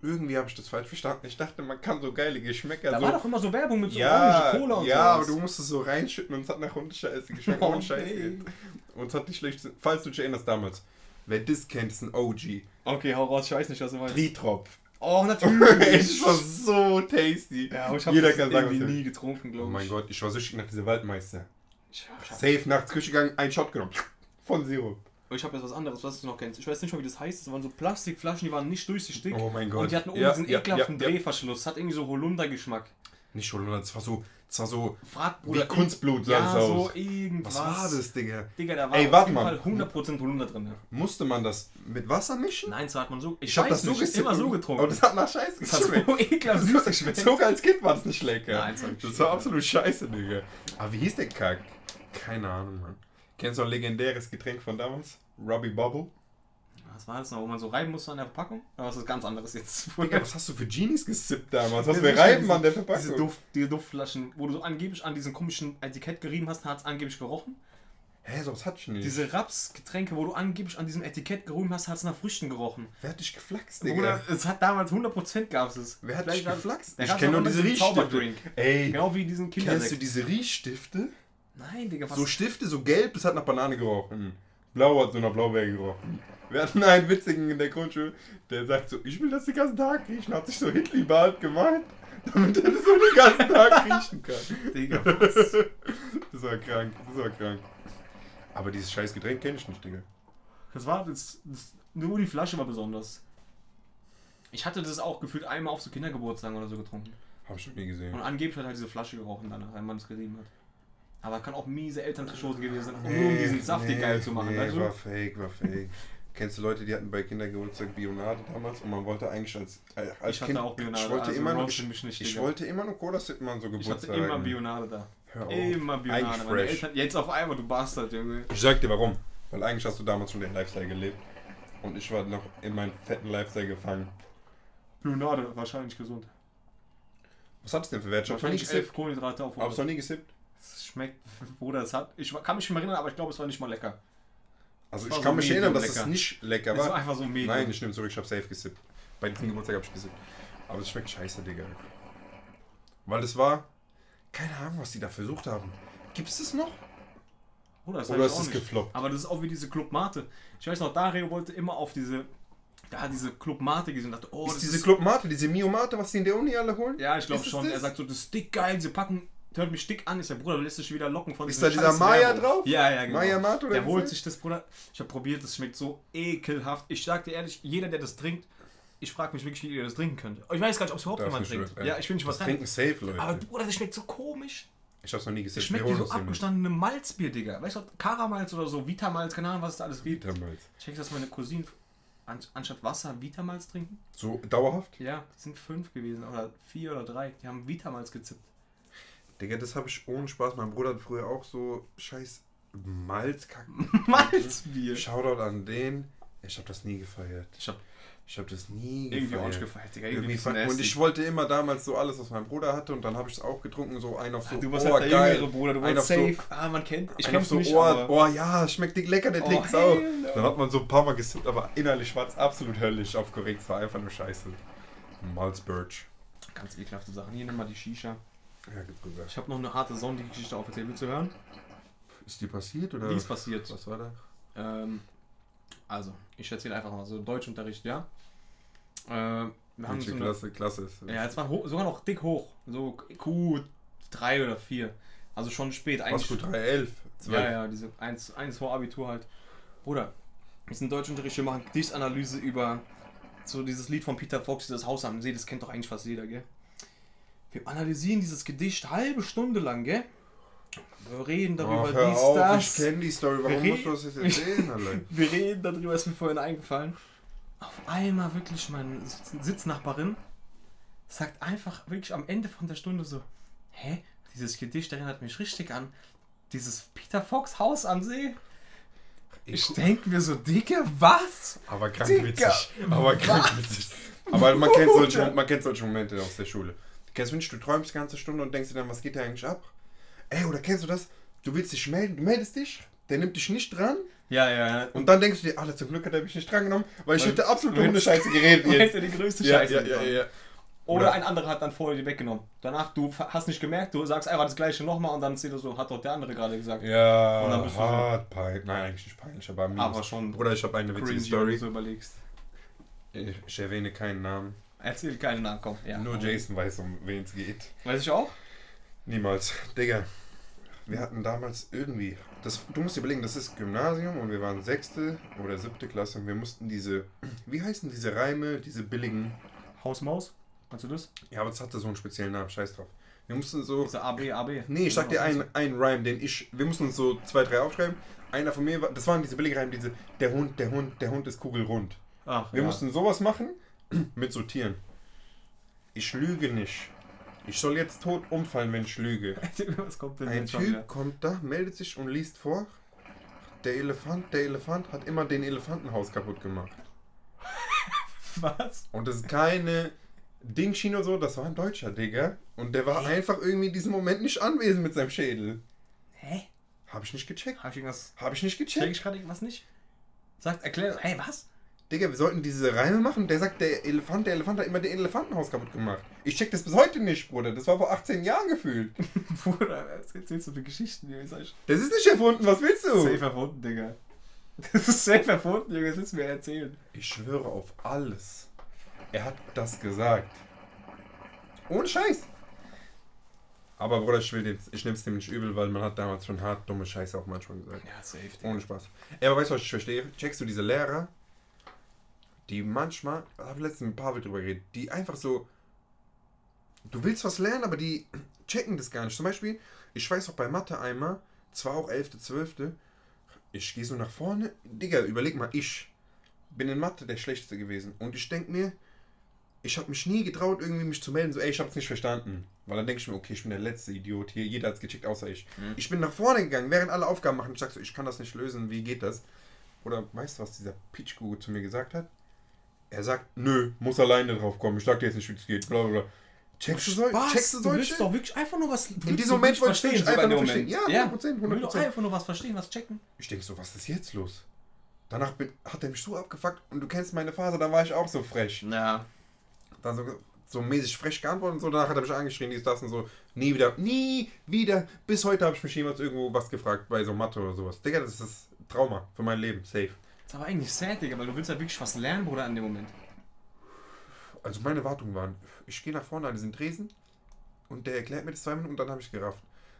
irgendwie habe ich das falsch verstanden. Ich dachte, man kann so geile Geschmäcker Da so. war doch immer so Werbung mit so ja, Orange Cola und ja, sowas. aber du musst es so reinschütten und es hat nach Hundescheiße geschmeckt. Oh, ohne Scheiße. nee. Und es hat dich schlecht. Falls du dich erinnerst damals. Wer das kennt, ist ein OG. Okay, hau raus, ich weiß nicht, was du meinst. Tritrop. Oh, natürlich. es war so tasty. ja, aber ich habe Jeder das kann sagen, irgendwie nie getrunken, Oh glaube ich. mein Gott, ich war süchtig nach dieser Waldmeister. Ich, ich habe Safe nachts Küche gegangen, ein Shot genommen. Von Sirup. ich hab jetzt was anderes, was du noch kennst. Ich weiß nicht mal, wie das heißt. Das waren so Plastikflaschen, die waren nicht durchsichtig. Oh mein Gott. Und die hatten oben Ja, diesen ja, ekelhaften ja. Drehverschluss. Hat irgendwie so Holunder-Geschmack. Nicht Holunder, das war so, das war so Frag, wie Kunstblut sah Ja, das so aus. irgendwas. Was war das, Digga? Digga, da war Ey, auf jeden mal. Fall 100% Holunder drin. Musste man das mit Wasser mischen? Nein, so hat man so. Ich, Ich hab weiß das so nicht, gesippt immer so und- getrunken. Aber das hat nach Scheiße das hat geschmeckt. so ekelhaft süß geschmeckt. Sogar als Kind war das nicht lecker. Nein, das das war absolut scheiße, Digga. Aber wie hieß der Kack? Keine Ahnung, Mann. Kennst du ein legendäres Getränk von damals? Robbie Bubble? Was war das noch, wo man so reiben musste an der Verpackung? Oder was ist ganz anderes jetzt? Digga, was hast du für Genies gesippt damals? Was Ja, wir reiben diese- an der Diese, Verpackung? Duft, diese Duftflaschen, wo du so angeblich an diesem komischen Etikett gerieben hast, hat es angeblich gerochen. Hä, sowas hatte ich nicht. Diese Rapsgetränke, wo du angeblich an diesem Etikett gerieben hast, hat es nach Früchten gerochen. Wer hat dich geflaxt, Digga? Bruder, es hat damals 100% gab es. Wer hat dich Vielleicht hat- geflaxt? Ich kenne nur diese Riechstifte. Ey, Genau wie diesen kennst du Kindersekt. diese Riechstifte? Nein, Digga, was? So Stifte, so gelb, das hat nach Banane gerochen. Blau hat so nach Blaubeer gerochen. Wir hatten einen witzigen in der Grundschule, der sagt so, ich will das den ganzen Tag riechen, hat sich so Hitlerbart gemalt, damit er das so den ganzen Tag riechen kann. Digga, was? Das war krank, das war krank. Aber dieses scheiß Getränk kenne ich nicht, Digga. Das war das, das, nur die Flasche war besonders. Ich hatte das auch gefühlt einmal auf so Kindergeburtstagen oder so getrunken. Hab ich schon nie gesehen. Und angeblich hat halt diese Flasche gerochen danach, wenn man es gerieben hat. Aber kann auch miese Elterntrikosen gewesen sein, nur um diesen Saftig nee, geil zu machen, Nee, weißt du? war fake, war fake. Kennst du Leute, die hatten bei Kindergeburtstag Bionade damals und man wollte eigentlich als, äh, als Ich hatte Kind, auch Bionade, ich wollte also immer nur, roaste ich, mich nicht, ich wollte immer nur Cola sippen an so Ich hatte immer Bionade da. Hör auf. Immer Bionade. Eigentlich Meine fresh. Eltern, jetzt auf einmal, du Bastard, Junge. Ich sag dir warum. Weil eigentlich hast du damals schon den Lifestyle gelebt. Und ich war noch in meinen fetten Lifestyle gefangen. Bionade, wahrscheinlich gesund. Was hat es denn für noch nie Wahrscheinlich elf gesippt. Kohlenhydrate auf Hab's noch nie gesippt. Es schmeckt, Bruder, es hat. Ich kann mich nicht mehr erinnern, aber ich glaube, es war nicht mal lecker. Also war ich so kann mich erinnern, dass lecker. es nicht lecker Es war war. einfach so medium. Nein, ich nehme zurück, ich hab safe gesippt. Bei diesem Geburtstag hab ich gesippt. Aber es schmeckt scheiße, Digga. Weil es war. Keine Ahnung, was die da versucht haben. Gibt es das noch? Bruder, das Oder ist es gefloppt? Aber das ist auch wie diese Club Mate. Ich weiß noch, Dario wollte immer auf diese. Da hat diese Club Mate gesehen und dachte, oh, ist das diese ist. Club Mate, diese Mio Mate, was die in der Uni alle holen? Ja, ich glaube schon. das? Er sagt so, das ist dick geil, diese Packung hört mich dick an. Ich sag, Bruder, du lässt dich wieder locken von Ist da dieser Maya drauf? Ja, ja, genau. Maya Mate oder Der holt das sich das, Bruder. Ich habe probiert, das schmeckt so ekelhaft. Ich sag dir ehrlich, jeder, der das trinkt, ich frage mich wirklich, wie ihr das trinken könnt. Ich weiß gar nicht, ob es überhaupt jemand trinkt. schwören. Ja, ich will nicht was Das trinken safe, Leute. Aber Bruder, das schmeckt so komisch. ich hab's noch nie Das gesippt. schmeckt wie so abgestandene Malzbier, Digga. Weißt du, Karamalz oder so, Vitamalz, keine Ahnung, was es da alles gibt. Vitamalz. Check, dass meine Cousinen an, anstatt Wasser Vitamalz trinken. So dauerhaft? Ja, die sind fünf gewesen oder vier oder drei. Die haben Vitamalz gezippt. Digga, das habe ich ohne Spaß. Mein Bruder hat früher auch so scheiß Malzkack. Malzbier. Shoutout an den. Ich habe das nie gefeiert. Ich hab Ich habe das nie irgendwie auch gefeiert. nicht gefeiert, Digga. Irgendwie Irgendwie und ich wollte immer damals so alles, was mein Bruder hatte, und dann habe ich es auch getrunken, so ein auf so, Ah, Du warst oh, halt der geil. jüngere Bruder, du warst auf so- safe. ah, man kennt. Ich kenn's so, nicht, oh, aber... oh ja, schmeckt dick lecker, der Oh, trinkt's auch. no. Dann hat man so ein paar Mal gesippt, aber innerlich war es absolut höllisch auf korrekt. Es war einfach nur scheiße. Malz Birch. Ganz ekelhafte Sachen. Hier nimm mal die Shisha. Ja, geht rüber. Ich habe noch eine harte Sonnengeschichte aufgezählt. Willst du hören? Ist die passiert oder? Wie ist passiert? Was war da? Ähm, also, ich erzähle einfach mal so Deutschunterricht, ja. Äh, wir haben so eine, Klasse, Klasse ist? Ja, es war ho sogar noch dick hoch. So Q3 oder 4. Also schon spät Was eigentlich. gut 311. Ja, ja, diese 1, 1 vor Abitur halt. Bruder, wir sind Deutschunterricht, wir machen Gedichtanalyse über so dieses Lied von Peter Fox, das Haus am See, das kennt doch eigentlich fast jeder, gell? Wir analysieren dieses Gedicht halbe Stunde lang, gell? Wir reden darüber, Oh, hör dies, auf, das. ich kenne die Story. Warum musst du das jetzt erzählen, Alter? Wir reden darüber, ist mir vorhin eingefallen. Auf einmal wirklich meine Sitznachbarin sagt einfach wirklich am Ende von der Stunde so: Hä, dieses Gedicht erinnert mich richtig an dieses Peter Fox Haus am See. Ich denke mir so, Digga, was? Aber krank Digga, witzig. Aber krank was? witzig. Aber man kennt, solche, man kennt solche Momente aus der Schule. Du kennst nicht, du träumst die ganze Stunde und denkst dir dann, was geht da eigentlich ab? Ey, oder kennst du das? Du willst dich melden, du meldest dich, der nimmt dich nicht dran Ja, ja, ja. und dann denkst du dir, Alter, zum Glück hat er mich nicht dran genommen, weil ich hätte absolut weil- ohne Scheiße geredet Und jetzt. hätte die größte Ja, Scheiße. ja, ja, genommen. ja. Oder Oder- ein anderer hat dann vorher die weggenommen. Danach, du hast nicht gemerkt, du sagst einfach das gleiche nochmal und dann zählt er so, hat doch der andere gerade gesagt. Ja, Und dann bist du so- hart peinlich. Nein, eigentlich nicht peinlich, aber. Aber schon Bruder, ich habe eine witzige du Story. so überlegst. Ich, ich erwähne keinen Namen. Erzähl keinen Namen, komm. Ja. Nur Jason weiß, um wen es geht. Weiß ich auch? Niemals. Digga, wir hatten damals irgendwie. Das, du musst dir überlegen, das ist Gymnasium und wir waren sechste oder siebte Klasse und wir mussten diese. Wie heißen diese Reime, diese billigen. Haus Maus? Meinst du das? Ja, aber es hatte so einen speziellen Namen, scheiß drauf. Wir mussten so. Diese AB, AB. Nee, ich sag dir einen, einen Rhyme, den ich. Wir mussten uns so zwei, drei aufschreiben. Einer von mir war. Das waren diese billigen Reime, diese. Der Hund, der Hund, der Hund ist kugelrund. Ach, Wir ja. mussten sowas machen mit so Tieren. Ich lüge nicht. Ich soll jetzt tot umfallen, wenn ich lüge. Was kommt denn Ein jetzt schon? Typ kommt da, meldet sich und liest vor. Der Elefant, der Elefant hat immer den Elefantenhaus kaputt gemacht. Was? Und das ist keine Dingschiene oder so, das war ein Deutscher, Digga. Und der war einfach irgendwie in diesem Moment nicht anwesend mit seinem Schädel. Hä? Hab ich nicht gecheckt. Hab ich irgendwas. Hab ich nicht Check gecheckt. ich gerade irgendwas nicht? Sagt, erklär. Hey, was? Digga, wir sollten diese Reime machen. Der sagt, der Elefant, der Elefant hat immer den Elefantenhaus kaputt gemacht. Ich check das bis heute nicht, Bruder. Das war vor 18 Jahren gefühlt. Bruder, was erzählst du für Geschichten eigentlich Das ist nicht erfunden, was willst du? safe erfunden, Digga. Das ist safe erfunden, Junge, das willst du mir erzählen. Ich schwöre auf alles. Er hat das gesagt. Ohne Scheiß. Aber Bruder, ich, will den, ich nehme es dem nicht übel, weil man hat damals schon hart dumme Scheiße auch manchmal gesagt. Ja, safe. Ohne Spaß. Ja, aber weißt du, was ich verstehe? Checkst du diese Lehrer, die manchmal, da habe ich letztens mit Pavel drüber geredet, die einfach so, du willst was lernen, aber die checken das gar nicht. Zum Beispiel, ich weiß auch bei Mathe einmal, zwar auch 11., 12., ich gehe so nach vorne, Digga, überleg mal, ich bin in Mathe der Schlechteste gewesen und ich denke mir, ich habe mich nie getraut, irgendwie mich zu melden, so, ey, ich habe es nicht verstanden. Weil dann denke ich mir, okay, ich bin der letzte Idiot hier, jeder hat es gecheckt, außer ich. Mhm. Ich bin nach vorne gegangen, während alle Aufgaben machen. Ich sag so, ich kann das nicht lösen, wie geht das? Oder weißt du, was dieser Peachguru zu mir gesagt hat? Er sagt, nö, muss alleine drauf kommen, ich sag dir jetzt nicht, wie es geht, bla bla bla. Checkst du, sol Was? checkst du Du solche? willst doch wirklich einfach nur was. In diesem Moment wollte ich einfach in nur verstehen. Moment. Ja, 100%, Du willst doch 100%. einfach nur was verstehen, was checken. Ich denke so, was ist jetzt los? Danach bin, hat er mich so abgefuckt und du kennst meine Phase, da war ich auch so frech. Ja. Dann so, so mäßig frech geantwortet und so, danach hat er mich angeschrien, dies, das und so. Nie wieder, nie wieder. Bis heute habe ich mich jemals irgendwo was gefragt bei so Mathe oder sowas. Digga, das ist Trauma für mein Leben, safe. Das ist aber eigentlich sad, Digga, weil du willst ja wirklich was lernen, Bruder, in dem Moment. Also meine Erwartungen waren, ich gehe nach vorne an diesen Tresen und der erklärt mir das zwei Minuten und dann habe ich gerafft.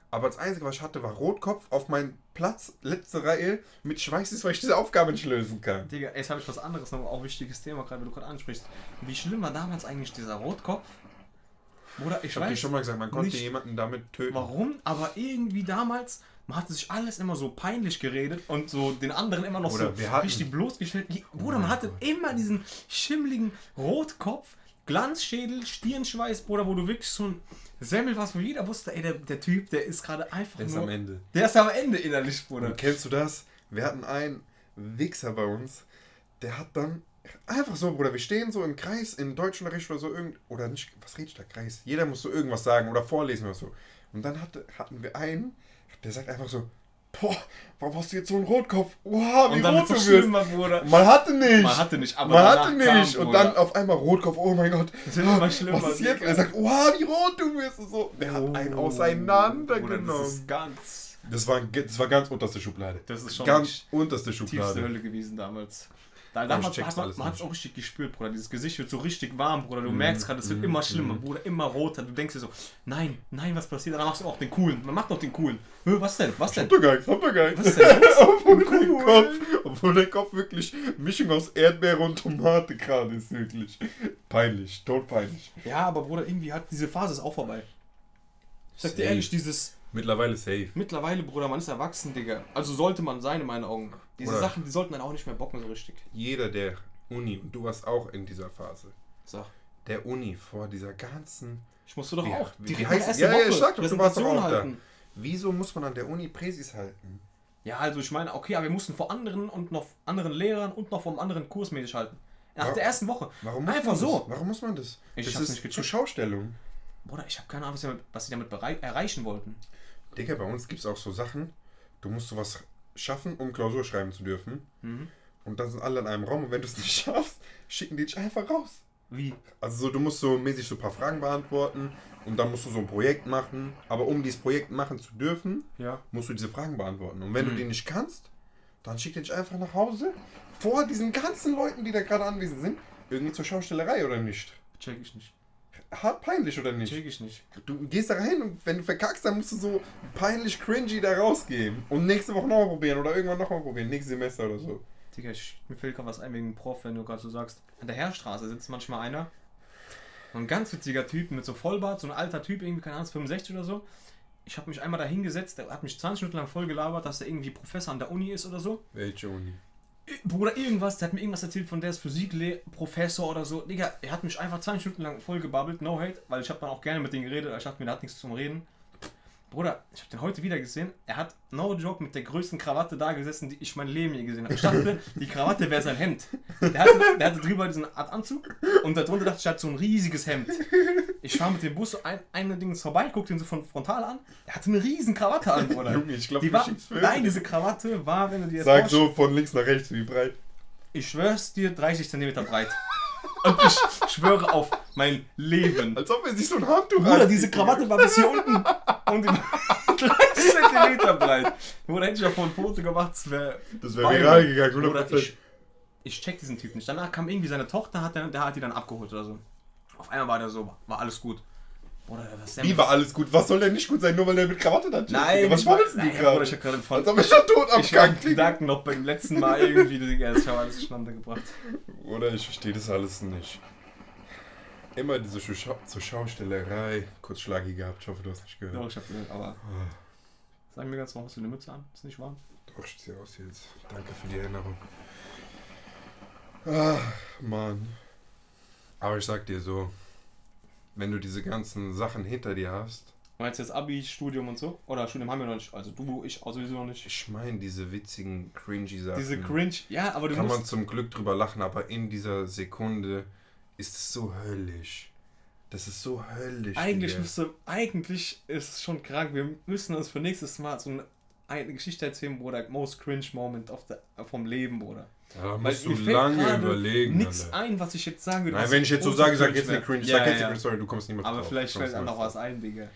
Aber das Einzige, was ich hatte, war Rotkopf auf meinem Platz, letzte Reihe, mit Schweißes, weil ich diese Aufgabe nicht lösen kann. Digga, jetzt habe ich was anderes, noch auch wichtiges Thema, gerade, wie du gerade ansprichst. Wie schlimm war damals eigentlich dieser Rotkopf? Bruder, ich Ich habe dir schon mal gesagt, man konnte jemanden damit töten. warum, aber irgendwie damals, man hatte sich alles immer so peinlich geredet und so den anderen immer noch Oder so wir hatten- richtig bloßgestellt. Bruder, man mein hatte Gott. immer diesen schimmligen Rotkopf, Glanzschädel, Stirnschweiß, Bruder, wo du wirklich so ein Semmel warst, wo jeder wusste, ey, der, der Typ, der ist gerade einfach Der ist nur... am Ende. Der ist am Ende innerlich, Bruder. Und kennst du das? Wir hatten einen Wichser bei uns, der hat dann einfach so, Bruder, wir stehen so im Kreis, im Deutschunterricht oder so, irgend, oder nicht, was redet da Kreis? Jeder muss so irgendwas sagen oder vorlesen oder so. Und dann hatte, hatten wir einen, der sagt einfach so, boah, warum hast du jetzt so einen Rotkopf? Wow, wie Und dann rot du so wirst. Bruder. Man hatte nicht. Man hatte nicht, aber Man hatte kam, nicht. und Bruder. dann auf einmal Rotkopf, oh mein Gott. Das wird immer schlimmer, Was ist jetzt? Digga. Er sagt, wow, wie rot du wirst. Und so. Der hat einen Bruder, auseinandergenommen. Das ist ganz Das war, das war ganz unterste Schublade. Das ist schon ganz unterste tiefste Schublade. Hölle gewesen damals. Da, damals check's hat man, hat es auch richtig gespürt, Bruder. Dieses Gesicht wird so richtig warm, Bruder. Mhm, Du merkst gerade, es wird immer schlimmer, Bruder. Immer roter. Du denkst dir so, nein, nein, was passiert? Dann machst du auch den coolen. Man macht noch den coolen. Hö, was denn? Was denn? Gar nichts. Was denn obwohl, der Kopf, obwohl der Kopf wirklich Mischung aus Erdbeere und Tomate gerade ist, wirklich. Peinlich, todpeinlich. Ja, aber Bruder, irgendwie hat diese Phase ist auch vorbei. Ich sag dir ehrlich, dieses Mittlerweile safe. mittlerweile, Bruder, man ist erwachsen, Digga. Also sollte man sein, in meinen Augen. Diese Bruder. Sachen, die sollten dann auch nicht mehr bocken, so richtig. Jeder der Uni, und du warst auch in dieser Phase, Sag. der Uni vor dieser ganzen. Ich musste doch Wie- auch wie- direkt wie heißt- erste ja, ja, Woche ich sag doch, du warst doch auch da. halten. Wieso muss man an der Uni Präsis halten? Ja, also ich meine, okay, aber wir mussten vor anderen und noch anderen Lehrern und noch vom anderen Kurs mäßig halten. Nach Wa- der ersten Woche. Warum muss Einfach man so. Das? Warum muss man das? Ich das ist nicht gecheckt. zur Schaustellung. Bruder, ich habe keine Ahnung, was sie damit, was sie damit erreichen wollten. Digga, bei uns gibt es auch so Sachen, du musst sowas schaffen, um Klausur schreiben zu dürfen. Mhm. Und dann sind alle in einem Raum und wenn du es nicht schaffst, schicken die dich einfach raus. Wie? Also so, du musst so mäßig so ein paar Fragen beantworten und dann musst du so ein Projekt machen. Aber um dieses Projekt machen zu dürfen, Ja. musst du diese Fragen beantworten. Und wenn Mhm. du die nicht kannst, dann schickt er dich einfach nach Hause vor diesen ganzen Leuten, die da gerade anwesend sind, irgendwie zur Schaustellerei oder nicht. Check ich nicht. Hart peinlich oder nicht? Check ich nicht. Du gehst da rein und wenn du verkackst, dann musst du so peinlich cringy da rausgeben. Und nächste Woche nochmal probieren oder irgendwann nochmal probieren, nächstes Semester oder so. Digga, ich, mir fällt gerade was ein wegen dem Prof, wenn du gerade so sagst. An der Heerstraße sitzt manchmal einer. So ein ganz witziger Typ mit so Vollbart, so ein alter Typ, irgendwie, keine Ahnung, 65 oder so. Ich habe mich einmal da hingesetzt, der hat mich 20 Minuten lang voll gelabert, dass er irgendwie Professor an der Uni ist oder so. Welche Uni? Bruder, irgendwas, der hat mir irgendwas erzählt von der ist Physikprofessor oder so. Digga, er hat mich einfach 20 Minuten lang voll gebabbelt, no hate, weil ich habe dann auch gerne mit denen geredet, aber ich dachte mir, der hat nichts zum Reden. Bruder, ich habe den heute wieder gesehen. Er hat, no joke, mit der größten Krawatte da gesessen, die ich mein Leben je gesehen habe. Ich dachte, die Krawatte wäre sein Hemd. Der hatte, der hatte drüber diesen Art Anzug und darunter dachte ich, er hat so ein riesiges Hemd. Ich fahre mit dem Bus so ein, ein Ding vorbei, guck den so von frontal an. Er hatte eine riesen Krawatte an, Bruder. Junge, ich glaube, Die war, nein, diese Krawatte war, wenn du dir jetzt Sag so von links nach rechts, wie breit. ich schwör's dir, 30 cm breit. Und ich schwöre auf mein Leben. Als ob er sich so ein Handtuch Bruder, diese Krawatte war bis hier unten. Und die, 30 Zentimeter breit. Bruder, hätte ich ja vor ein Foto gemacht, das wäre. Das wäre viral gegangen, Bruder, 100%. ich, ich check diesen Typ nicht. Danach kam irgendwie seine Tochter, hat der, der hat die dann abgeholt oder so. Auf einmal war der so, war alles gut. Bruder, was ist denn Wie war alles gut? Was soll denn nicht gut sein, nur weil der mit Krawatte da chillt? Nein, was war, wolltest du nein, gerade? Bruder, ich hab gerade voll. Als ob ich schon tot am Ich hab Gedanken noch beim letzten Mal irgendwie, Digga, ich hab alles zustande gebracht. Oder ich verstehe das alles nicht. Immer diese Schau zur Schaustellerei. Kurz Schlagi gehabt, ich hoffe, du hast nicht gehört. Doch, ich hab gehört, aber. Sag mir ganz mal, hast du eine Mütze an? Ist nicht warm? Doch, ich zieh aus jetzt. Danke für die Erinnerung. Ach, Mann. Aber ich sag dir so, wenn du diese ganzen Sachen hinter dir hast, Meinst du jetzt Abi, Studium und so? Oder Studium haben wir noch nicht. Also du, ich auch sowieso noch nicht. ich meine diese witzigen, cringy Sachen. Diese Cringe. Ja, aber du Kann man zum Glück drüber lachen, aber in dieser Sekunde ist es so höllisch. Das ist so höllisch. Eigentlich müsste. Eigentlich ist es schon krank. Wir müssen uns für nächstes Mal so eine, eine Geschichte erzählen, Bruder. Most cringe Moment of the, vom Leben, Bruder. Ja, Weil musst du lange überlegen. Nichts ein, was ich jetzt sagen würde. Nein, wenn ich jetzt so sage, sag jetzt eine cringe. Ja, sag jetzt ja, eine cringe Story, du kommst niemals Aber drauf. vielleicht Du kommst fällt einfach niemals was ein, Digga.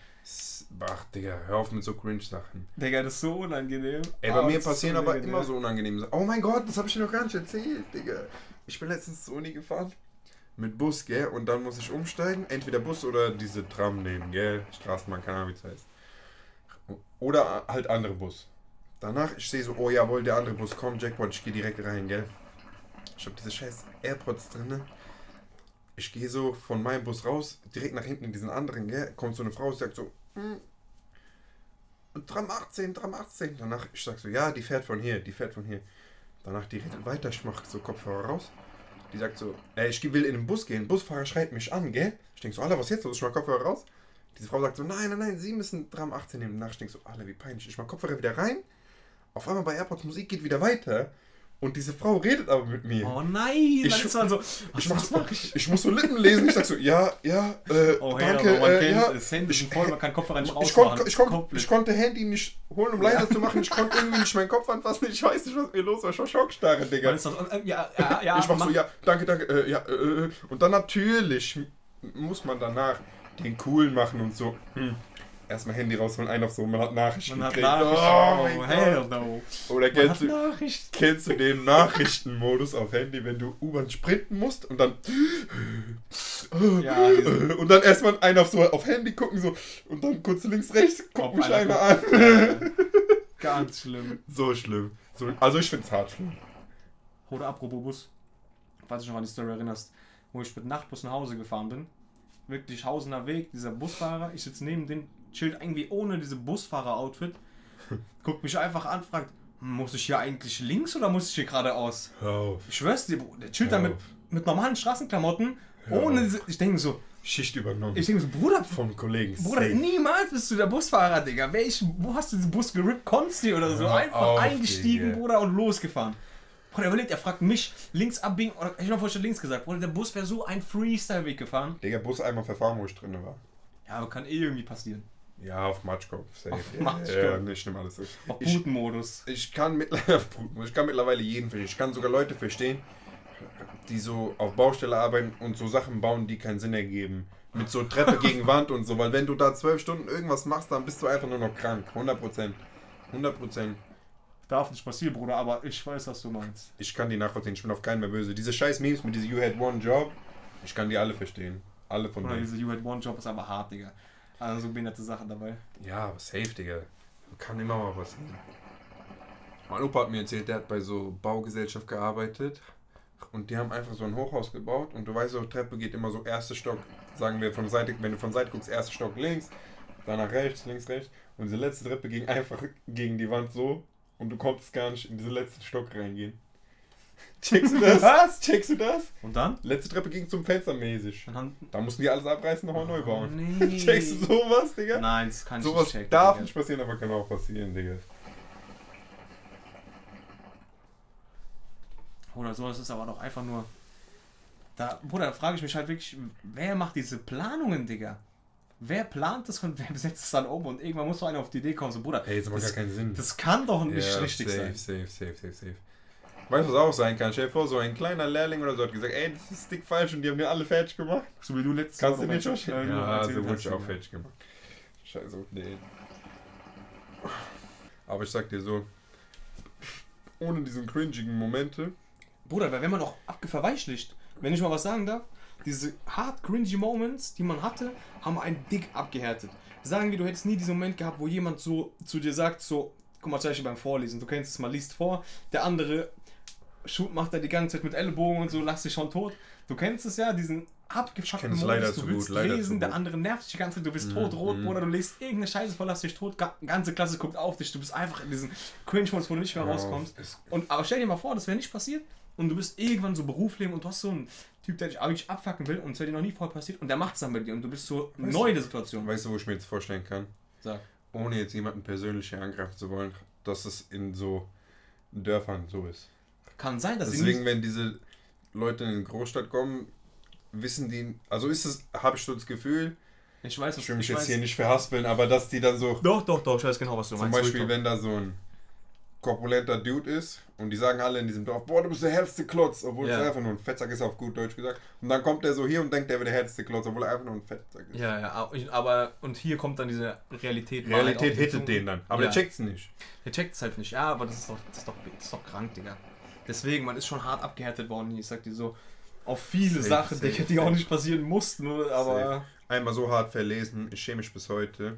Ach, Digga, hör auf mit so cringe Sachen. Digga, das ist so unangenehm. Ey, bei Aber mir passieren so aber legendär. immer so unangenehme Sachen. Oh mein Gott, das habe ich dir noch gar nicht erzählt, Digga. Ich bin letztens zur Uni gefahren. Mit Bus, gell? Und dann muss ich umsteigen. Entweder Bus oder diese Tram nehmen, gell? Straßenbahn, keine Ahnung, wie es heißt. Oder halt andere Bus. Danach, ich sehe so, oh jawohl, der andere Bus kommt, Jackpot, ich gehe direkt rein, gell? Ich habe diese scheiß AirPods drinne. Ich gehe so von meinem Bus raus, direkt nach hinten in diesen anderen, gell? Kommt so eine Frau, sagt so, hm, Tram 18, Tram 18. Danach, ich sag so, ja, die fährt von hier, die fährt von hier. Danach, die redet weiter, ich mach so Kopfhörer raus. Die sagt so, ey, ich will in den Bus gehen. Busfahrer schreit mich an, gell? Ich denk so, Alter, was jetzt los? Ich mach Kopfhörer raus. Diese Frau sagt so, nein, nein, nein, Sie müssen Tram 18 nehmen. Danach, ich denk so, Alter, wie peinlich. Ich mach Kopfhörer wieder rein. Auf einmal bei AirPods Musik geht wieder weiter. Und diese Frau redet aber mit mir. Oh nein, Ich- man so. ich, Was, mach, ich? ich muss so Lippen lesen. Ich sag so, ja, ja, äh, Oh, hey, danke, man äh, kennt ja. es. Hände sind voll, man kann Kopfhörer nicht Ich, konnt, ich, ich konnte Handy nicht holen, um leiser zu machen. Ich konnte irgendwie nicht meinen Kopf anfassen. Ich weiß nicht, was mir los war. Ich war schockstarre, Digga. Doch, äh, ja, ja, ja, ich mach mach- so, ja, danke, danke, äh, ja, äh, äh. Und dann natürlich muss man danach den coolen machen und so. Hm. Erstmal Handy rausholen, ein auf so, man hat Nachrichten Man hat gekriegt. Nachrichten. Oh, Oh, hell no. Oder Man kennst hat du, kennst du den Nachrichtenmodus auf Handy, wenn du U-Bahn sprinten musst und dann Ja, und dann erstmal einer auf so auf Handy gucken so und dann kurz links rechts guckt Ob mich einer, an. Ja. Ganz schlimm. So schlimm. So, also ich find's hart schlimm. Oder apropos Bus, falls du dich noch an die Story erinnerst, wo ich mit Nachtbus nach Hause gefahren bin. Wirklich Hausener Weg, dieser Busfahrer, ich sitze neben dem, chillt irgendwie ohne diese Busfahrer-Outfit, guckt mich einfach an, fragt, muss ich hier eigentlich links oder muss ich hier geradeaus? Hör auf. Ich schwör's dir, der chillt da mit, mit normalen Straßenklamotten, ohne diese, ich denke so, Schicht übernommen. ich denke so, Bruder, Vom Kollegen. Bruder, Safe. niemals bist du der Busfahrer, Digga. Welch, wo hast du diesen Bus gerippt? Konsti oder so? Hör Einfach auf, eingestiegen, Digga. Bruder, und losgefahren. Bruder, überlegt, er fragt mich, links abbiegen, oder ich hab vorhin schon links gesagt, Bruder, der Bus wäre so ein Freestyle-Weg gefahren. Digga, Bus einmal verfahren, wo ich drin war. Ja, aber kann eh irgendwie passieren. Ja, auf Matschkopf. Safe. Auf ja, Matschkopf. Ja, ich nehme alles. Auf Ich, Bootmodus. ich, kann mittlerweile, ich kann mittlerweile jeden verstehen. Ich kann sogar Leute verstehen, die so auf Baustelle arbeiten und so Sachen bauen, die keinen Sinn ergeben. Mit so Treppe gegen Wand und so. Weil wenn du da zwölf Stunden irgendwas machst, dann bist du einfach nur noch krank. 100 Prozent. 100 Prozent. Darf nicht passieren, Bruder, aber ich weiß, was du meinst. Ich kann die nachvollziehen. Ich bin auf keinen mehr böse. Diese scheiß Memes mit diesem You had one job, ich kann die alle verstehen. Alle von Oder denen. diese You had one Job ist aber hart, Digga. Also so behinderte Sachen dabei. Ja, aber safe, Digga. Kann immer mal passieren. Mein Opa hat mir erzählt, der hat bei so Baugesellschaft gearbeitet und die haben einfach so ein Hochhaus gebaut und du weißt, so Treppe geht immer so erster Stock, sagen wir von Seite, wenn du von Seite guckst, erster Stock links, danach rechts, links, rechts und diese letzte Treppe ging einfach gegen die Wand so und du konntest gar nicht in diesen letzten Stock reingehen. Checkst du das? Was? Checkst du das? Und dann? Letzte Treppe ging zum Fenster mäßig. Dann Da mussten die alles abreißen, nochmal neu Oh, bauen. nee. Checkst du sowas, Digga? Nein, das kann ich Sowas nicht checken. darf Digga. nicht passieren, aber kann auch passieren, Digga. Oder so, das ist aber doch einfach nur. Da, Bruder, da frage ich mich halt wirklich, wer macht diese Planungen, Digga? Wer plant das und wer setzt es dann um? Und irgendwann muss doch einer auf die Idee kommen, so, Bruder, Ey, jetzt macht gar das, keinen Sinn. das kann doch nicht Ja, richtig safe, sein. Safe, safe, safe, safe. Weißt du, was auch sein kann? Stell dir vor, so ein kleiner Lehrling oder so hat gesagt, ey, das ist dick falsch und die haben mir alle fertig gemacht. So wie du letztes Kannst du noch schon? äh, Ja, erzählt so wurde ich auch fertig gemacht. Scheiße, nee. Aber ich sag dir so, ohne diesen cringigen Momente, Bruder, weil wenn man auch abgeverweichlicht, wenn ich mal was sagen darf, diese hart cringy Moments, die man hatte, haben einen dick abgehärtet. Sagen wir, du hättest nie diesen Moment gehabt, wo jemand so zu dir sagt, so, guck mal, zum Beispiel beim Vorlesen, du kennst es mal, liest vor, der andere shoot macht er die ganze Zeit mit Ellenbogen und so, lass dich schon tot. Du kennst es ja, diesen abgefuckten kenn's leider du zu willst gut, lesen, der andere nervt dich die ganze Zeit, du bist Mhm, totrot, mhm. oder du liest irgendeine Scheiße vor, lass dich tot, ga- ganze Klasse guckt auf dich, du bist einfach in diesen Cringe-Modus, wo du nicht mehr Ja, rauskommst. Und, aber stell dir mal vor, das wäre nicht passiert und du bist irgendwann so Berufsleben und du hast so einen Typ, der dich eigentlich abfacken will und es wäre dir noch nie vorher passiert und der macht es dann bei dir und du bist so Weißt neu in der Situation. weißt du, wo ich mir jetzt vorstellen kann? Sag. Ohne jetzt jemanden persönlich hier angreifen zu wollen, dass es in so Dörfern so ist. Kann sein, dass sie Deswegen, nicht... wenn diese Leute in die Großstadt kommen, wissen die, also ist es, habe ich so das Gefühl, Ich weiß, ich will mich ich jetzt weiß, hier nicht verhaspeln, aber dass die dann so, Doch, doch, doch, ich weiß genau, was du zum meinst. Beispiel, wenn da so ein korpulenter Dude ist und die sagen alle in diesem Dorf, boah, du bist der härteste Klotz, obwohl Ja. es einfach nur ein Fettsack ist, auf gut Deutsch gesagt. Und dann kommt der so hier und denkt, der wäre der härteste Klotz, obwohl er einfach nur ein Fettsack ist. Ja, ja, aber- aber und hier kommt dann diese Realität. Realität hittet den dann, aber ja. der checkt's nicht. Der checkt es halt nicht. Ja, aber das ist doch, das ist doch, das ist doch krank, Digga. Deswegen, man ist schon hart abgehärtet worden. Ich sag dir so, auf viele Safe, Sachen, safe, die auch nicht passieren mussten, oder? aber... Safe. Einmal so hart verlesen, ich schäme mich bis heute,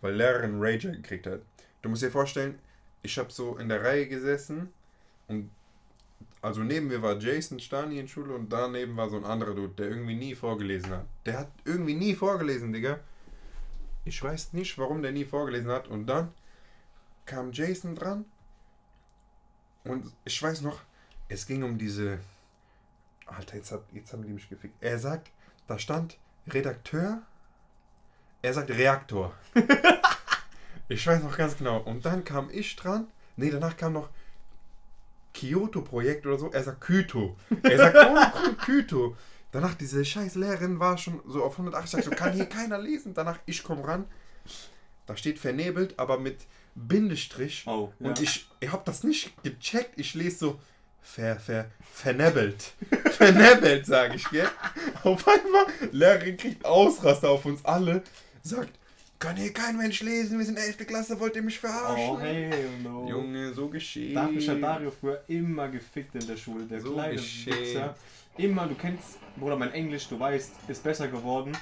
weil Lehrerin Rager gekriegt hat. Du musst dir vorstellen, ich habe so in der Reihe gesessen und also neben mir war Jason Stani in Schule und daneben war so ein anderer Dude, der irgendwie nie vorgelesen hat. Der hat irgendwie nie vorgelesen, Digga. Ich weiß nicht, warum der nie vorgelesen hat. Und dann kam Jason dran und ich weiß noch, es ging um diese. Alter, jetzt, hat, jetzt haben die mich gefickt. Er sagt, da stand Redakteur. Er sagt Reaktor. ich weiß noch ganz genau. Und dann kam ich dran. Nee, danach kam noch Kyoto-Projekt oder so. Er sagt Kyto. Er sagt Grund Kyto. Danach diese scheiß Lehrerin war schon so auf 180. Ich sag so, kann hier keiner lesen. Danach ich komme ran. Da steht vernebelt, aber mit Bindestrich. Oh, Und ja. ich, ich habe das nicht gecheckt. Ich lese so ver, ver, vernebelt. vernebelt, sage ich, gell? Auf einmal, Lehrerin kriegt Ausraster auf uns alle. Sagt, kann hier kein Mensch lesen, wir sind 11. Klasse, wollt ihr mich verarschen? Oh, hell no. Junge, so geschehen. Dafür hat Dario früher immer gefickt in der Schule. Der So kleine geschehen. Wichser. Immer, du kennst, Bruder, mein Englisch, du weißt, ist besser geworden.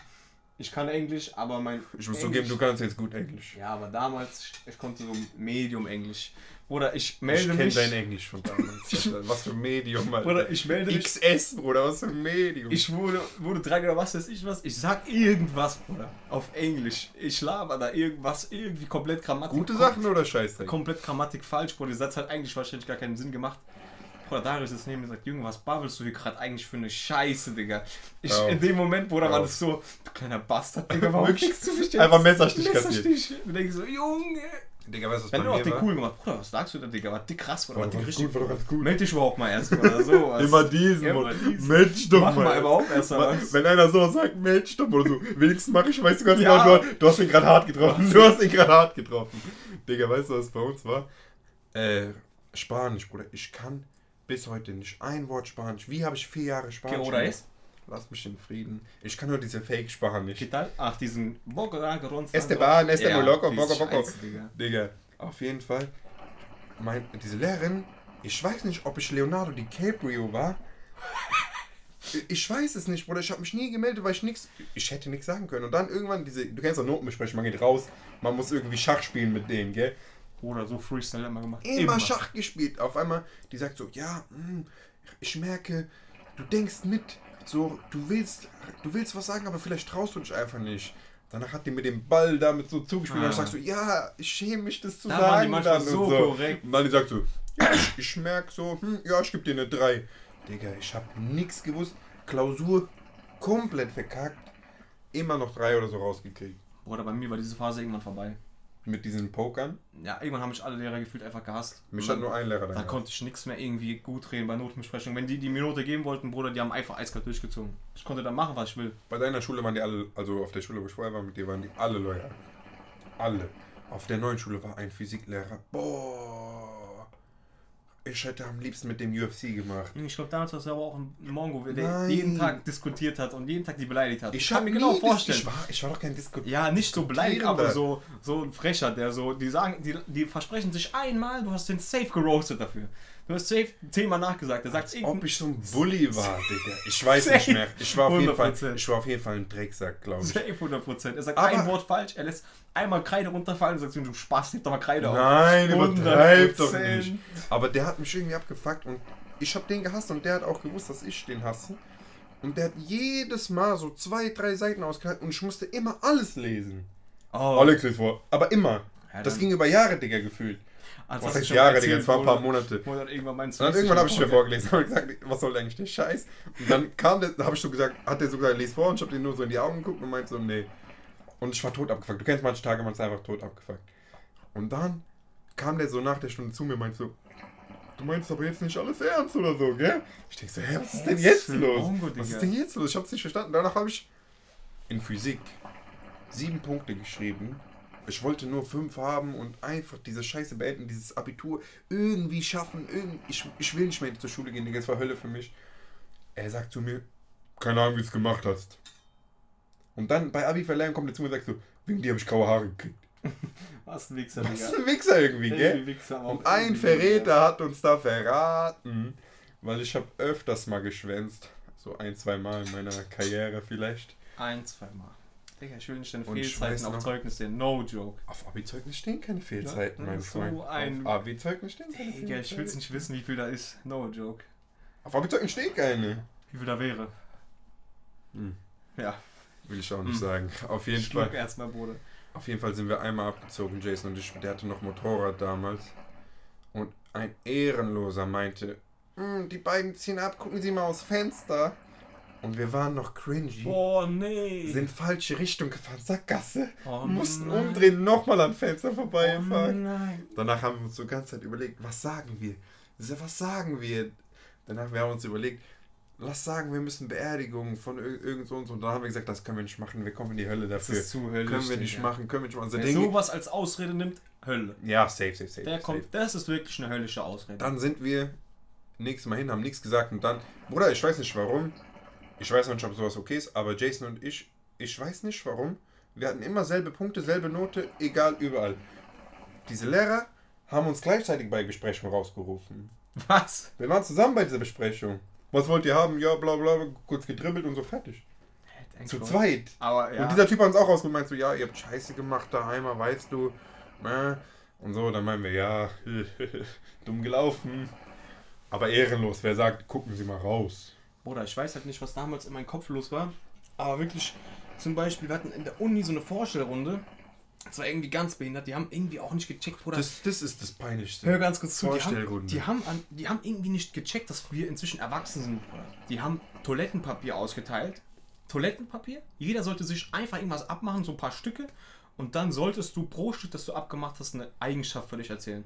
Ich kann Englisch, aber mein. Ich muss zugeben, du kannst jetzt gut Englisch. Ja, aber damals, ich konnte so Medium Englisch. Bruder, ich Ich melde kenne mich. dein Englisch von damals. Was für Medium, Alter. Bruder, ich melde mich. XS, Bruder, was für Medium. Ich wurde, wurde dran oder was weiß ich was. Ich sag irgendwas, Bruder. Auf Englisch. Ich laber da irgendwas, irgendwie komplett Grammatik. Gute Sachen oder Scheißdreck? Komplett Grammatik falsch, Bruder. Der Satz hat eigentlich wahrscheinlich gar keinen Sinn gemacht. Bruder, Darius ist neben mir sagt, Junge, was babbelst du hier gerade eigentlich für eine Scheiße, Digga? Ich, Auf. in dem Moment, Bruder, war Auf. das so, du kleiner Bastard, Digga, warum kriegst du mich jetzt? Einfach Messerstich. Messerstich. Und denke so, Junge. Digga, weißt du, was Dann bei mir den war? cool gemacht. Bruder, was sagst du da, Digga? War dick krass, Bruder. War War dick richtig. gut, war doch ganz gut. Meld dich überhaupt mal erst, oder so. Immer diesen, Immer Mann. diesen. Mensch doch Mach mal. mal überhaupt erst mal was. Wenn einer so sagt, Mensch doch oder so, wenigstens mache ich, weißt du ganz Ja. genau, du, du hast ihn gerade hart getroffen. Du hast ihn gerade hart getroffen. Digga, weißt du, was bei uns war? Äh, Spanisch, Bruder. Ich kann bis heute nicht ein Wort Spanisch. Wie habe ich vier Jahre Spanisch? ¿Qué hora es? Lass mich in Frieden. Ich kann nur diese Fake-Spanisch. ¿Qué tal? Ach, diesen Ronzan. Esteban, este muy loco, poco. Scheiße, Digga. Digga, auf jeden Fall. Mein, diese Lehrerin, ich weiß nicht, ob ich Leonardo DiCaprio war. Ich weiß es nicht, Bruder. Ich habe mich nie gemeldet, weil ich nichts. Ich hätte nichts sagen können. Und dann irgendwann diese. Du kennst doch Notenbesprechung, man geht raus, man muss irgendwie Schach spielen mit denen, gell? Bruder, so Freestyle immer gemacht. Immer, Schach gespielt. Auf einmal, die sagt so, ja, hm, ich merke, du denkst mit. So, du willst, du willst was sagen, aber vielleicht traust du dich einfach nicht. Danach hat die mit dem Ball damit so zugespielt Ah. und ich sag so, ja, ich schäme mich, das zu Da waren sagen. die manchmal dann so und so. korrekt. Und dann die sagt so, ja, ich, ich merk so, hm, ja, ich geb dir eine 3. Digga, ich hab nix gewusst. Klausur komplett verkackt. Immer noch 3 oder so rausgekriegt. Bruder, bei mir war diese Phase irgendwann vorbei. Mit diesen Pokern. Ja, irgendwann haben mich alle Lehrer gefühlt einfach gehasst. Mich hat nur ein Lehrer Da dann. konnte ich nichts mehr irgendwie gut reden bei Notenbesprechungen. Wenn die die Minute geben wollten, Bruder, die haben einfach eiskalt durchgezogen. Ich konnte dann machen, was ich will. Bei deiner Schule waren die alle, also auf der Schule, wo ich vorher war, mit dir waren die alle loyal. Alle. Auf der neuen Schule war ein Physiklehrer. Boah. Ich hätte am liebsten mit dem UFC gemacht. Ich glaube, damals war es aber auch ein Mongo, der Nein. jeden Tag diskutiert hat und jeden Tag die beleidigt hat. Ich kann mir genau vorstellen. Ich war, ich war doch kein Diskutier. Ja, nicht so beleidigt, aber so, so ein Frecher, der so, die sagen, die, die versprechen sich einmal, du hast den safe geroastet dafür. Du hast safe zehnmal nachgesagt. Der sagt Ob irgendein- ich so ein Bully war, Digga. Ich weiß nicht mehr. Ich war auf jeden Fall, 100%. ich war auf jeden Fall ein Drecksack, glaube ich. safe 100%. Er sagt Aber- ein Wort falsch, er lässt einmal Kreide runterfallen und sagt, du Spaß, heb doch mal Kreide auf. Nein, übertreib doch 100%. nicht. Aber der hat mich irgendwie abgefuckt und ich habe den gehasst und der hat auch gewusst, dass ich den hasse. Und der hat jedes Mal so zwei, drei Seiten ausgehalten und ich musste immer alles lesen. Oh, Alex ist vor. Aber immer. Ja, das ging über Jahre, Digga, gefühlt. Als Was hast du heißt schon Jahre, Digga? Es waren ein paar Monate. Wo dann irgendwann meinst Und dann irgendwann habe ich wieder vorgelesen und gesagt, was soll eigentlich der Scheiß? Und dann kam der, habe ich so gesagt, hat der so gesagt, les vor und ich habe den nur so in die Augen geguckt und meinte so, nee. Und ich war tot abgefuckt. Du kennst manche Tage, man ist einfach tot abgefuckt. Und dann kam der so nach der Stunde zu mir und meinte so, du meinst aber jetzt nicht alles ernst oder so, gell? Ich denke so, hä, was ist denn jetzt los? Was ist denn jetzt los? Ich habe es nicht verstanden. Danach habe ich in Physik sieben Punkte geschrieben. Ich wollte nur fünf haben und einfach diese Scheiße beenden, dieses Abitur irgendwie schaffen. Irgend ich, ich will nicht mehr zur Schule gehen, Digga, das war Hölle für mich. Er sagt zu mir, keine Ahnung, wie du es gemacht hast. Und dann bei Abi-Verleihung kommt er zu mir und sagt so, wegen dir habe ich graue Haare gekriegt. Was ein Wichser, Digga. ein Wichser irgendwie, gell? Irgendwie Wichser auch Und ein irgendwie, Verräter hat uns da verraten, weil ich habe öfters mal geschwänzt. So ein, zwei Mal in meiner Karriere vielleicht. Ein, zweimal. Digga, ich will nicht deine Und Fehlzeiten auf Zeugnis sehen. No joke. Auf Abi-Zeugnis stehen keine Fehlzeiten, mein so Freund. ein- Auf Abi-Zeugnis stehen keine Digga, ich will nicht wissen, wie viel da ist. No joke. Auf Abi-Zeugnis stehen keine. Wie viel da wäre. Hm. Ja, Will ich auch nicht Hm. sagen. Auf jeden schluck Fall. erstmal, Bruder. Auf jeden Fall sind wir einmal abgezogen, Jason und ich. Der hatte noch Motorrad damals. Und ein Ehrenloser meinte, "Hm, die beiden ziehen ab, gucken Sie mal aus Fenster. Und wir waren noch cringy. Boah, nee. Sind falsche Richtung gefahren, Sackgasse. oh, mussten nein. umdrehen, nochmal am Fenster Oh, vorbeifahren. nein. Danach haben wir uns so ganze Zeit überlegt, was sagen wir? Was sagen wir? Danach wir haben uns überlegt, lass sagen, wir müssen Beerdigung von ir- irgend so und so. Und dann haben wir gesagt, das können wir nicht machen, wir kommen in die Hölle Das dafür. ist zu höllisch. können wir nicht Digga. machen, können wir nicht machen. Also Wer Dinge, sowas als Ausrede nimmt, Hölle. ja, safe, safe, safe. Der safe. kommt, das ist wirklich eine höllische Ausrede. Dann sind wir nächstes Mal hin, haben nichts gesagt und dann, Bruder, ich weiß nicht warum. Ich weiß noch nicht, ob sowas okay ist, aber Jason und ich, ich weiß nicht warum. Wir hatten immer selbe Punkte, selbe Note, egal überall. Diese Lehrer haben uns gleichzeitig bei Besprechung rausgerufen. Was? Wir waren zusammen bei dieser Besprechung. Was wollt ihr haben? Ja, bla bla, kurz gedribbelt und so fertig. Zu zweit. Aber ja. Und dieser Typ hat uns auch rausgeholt, meint so, ja, ihr habt Scheiße gemacht da einmal, weißt du. Äh, Und so, dann meinen wir, ja, dumm gelaufen. Aber ehrenlos, wer sagt, gucken Sie mal raus. Bruder, ich weiß halt nicht, was damals in meinem Kopf los war. Aber wirklich, zum Beispiel, wir hatten in der Uni so eine Vorstellrunde. Das war irgendwie ganz behindert. Die haben irgendwie auch nicht gecheckt, Bruder. Das, das ist das Peinlichste. Hör ganz kurz zu. Die haben, die, haben an, die haben irgendwie nicht gecheckt, dass wir inzwischen erwachsen sind, Bruder. Die haben Toilettenpapier ausgeteilt. Toilettenpapier. Jeder sollte sich einfach irgendwas abmachen, so ein paar Stücke. Und dann solltest du pro Stück, das du abgemacht hast, eine Eigenschaft für dich erzählen.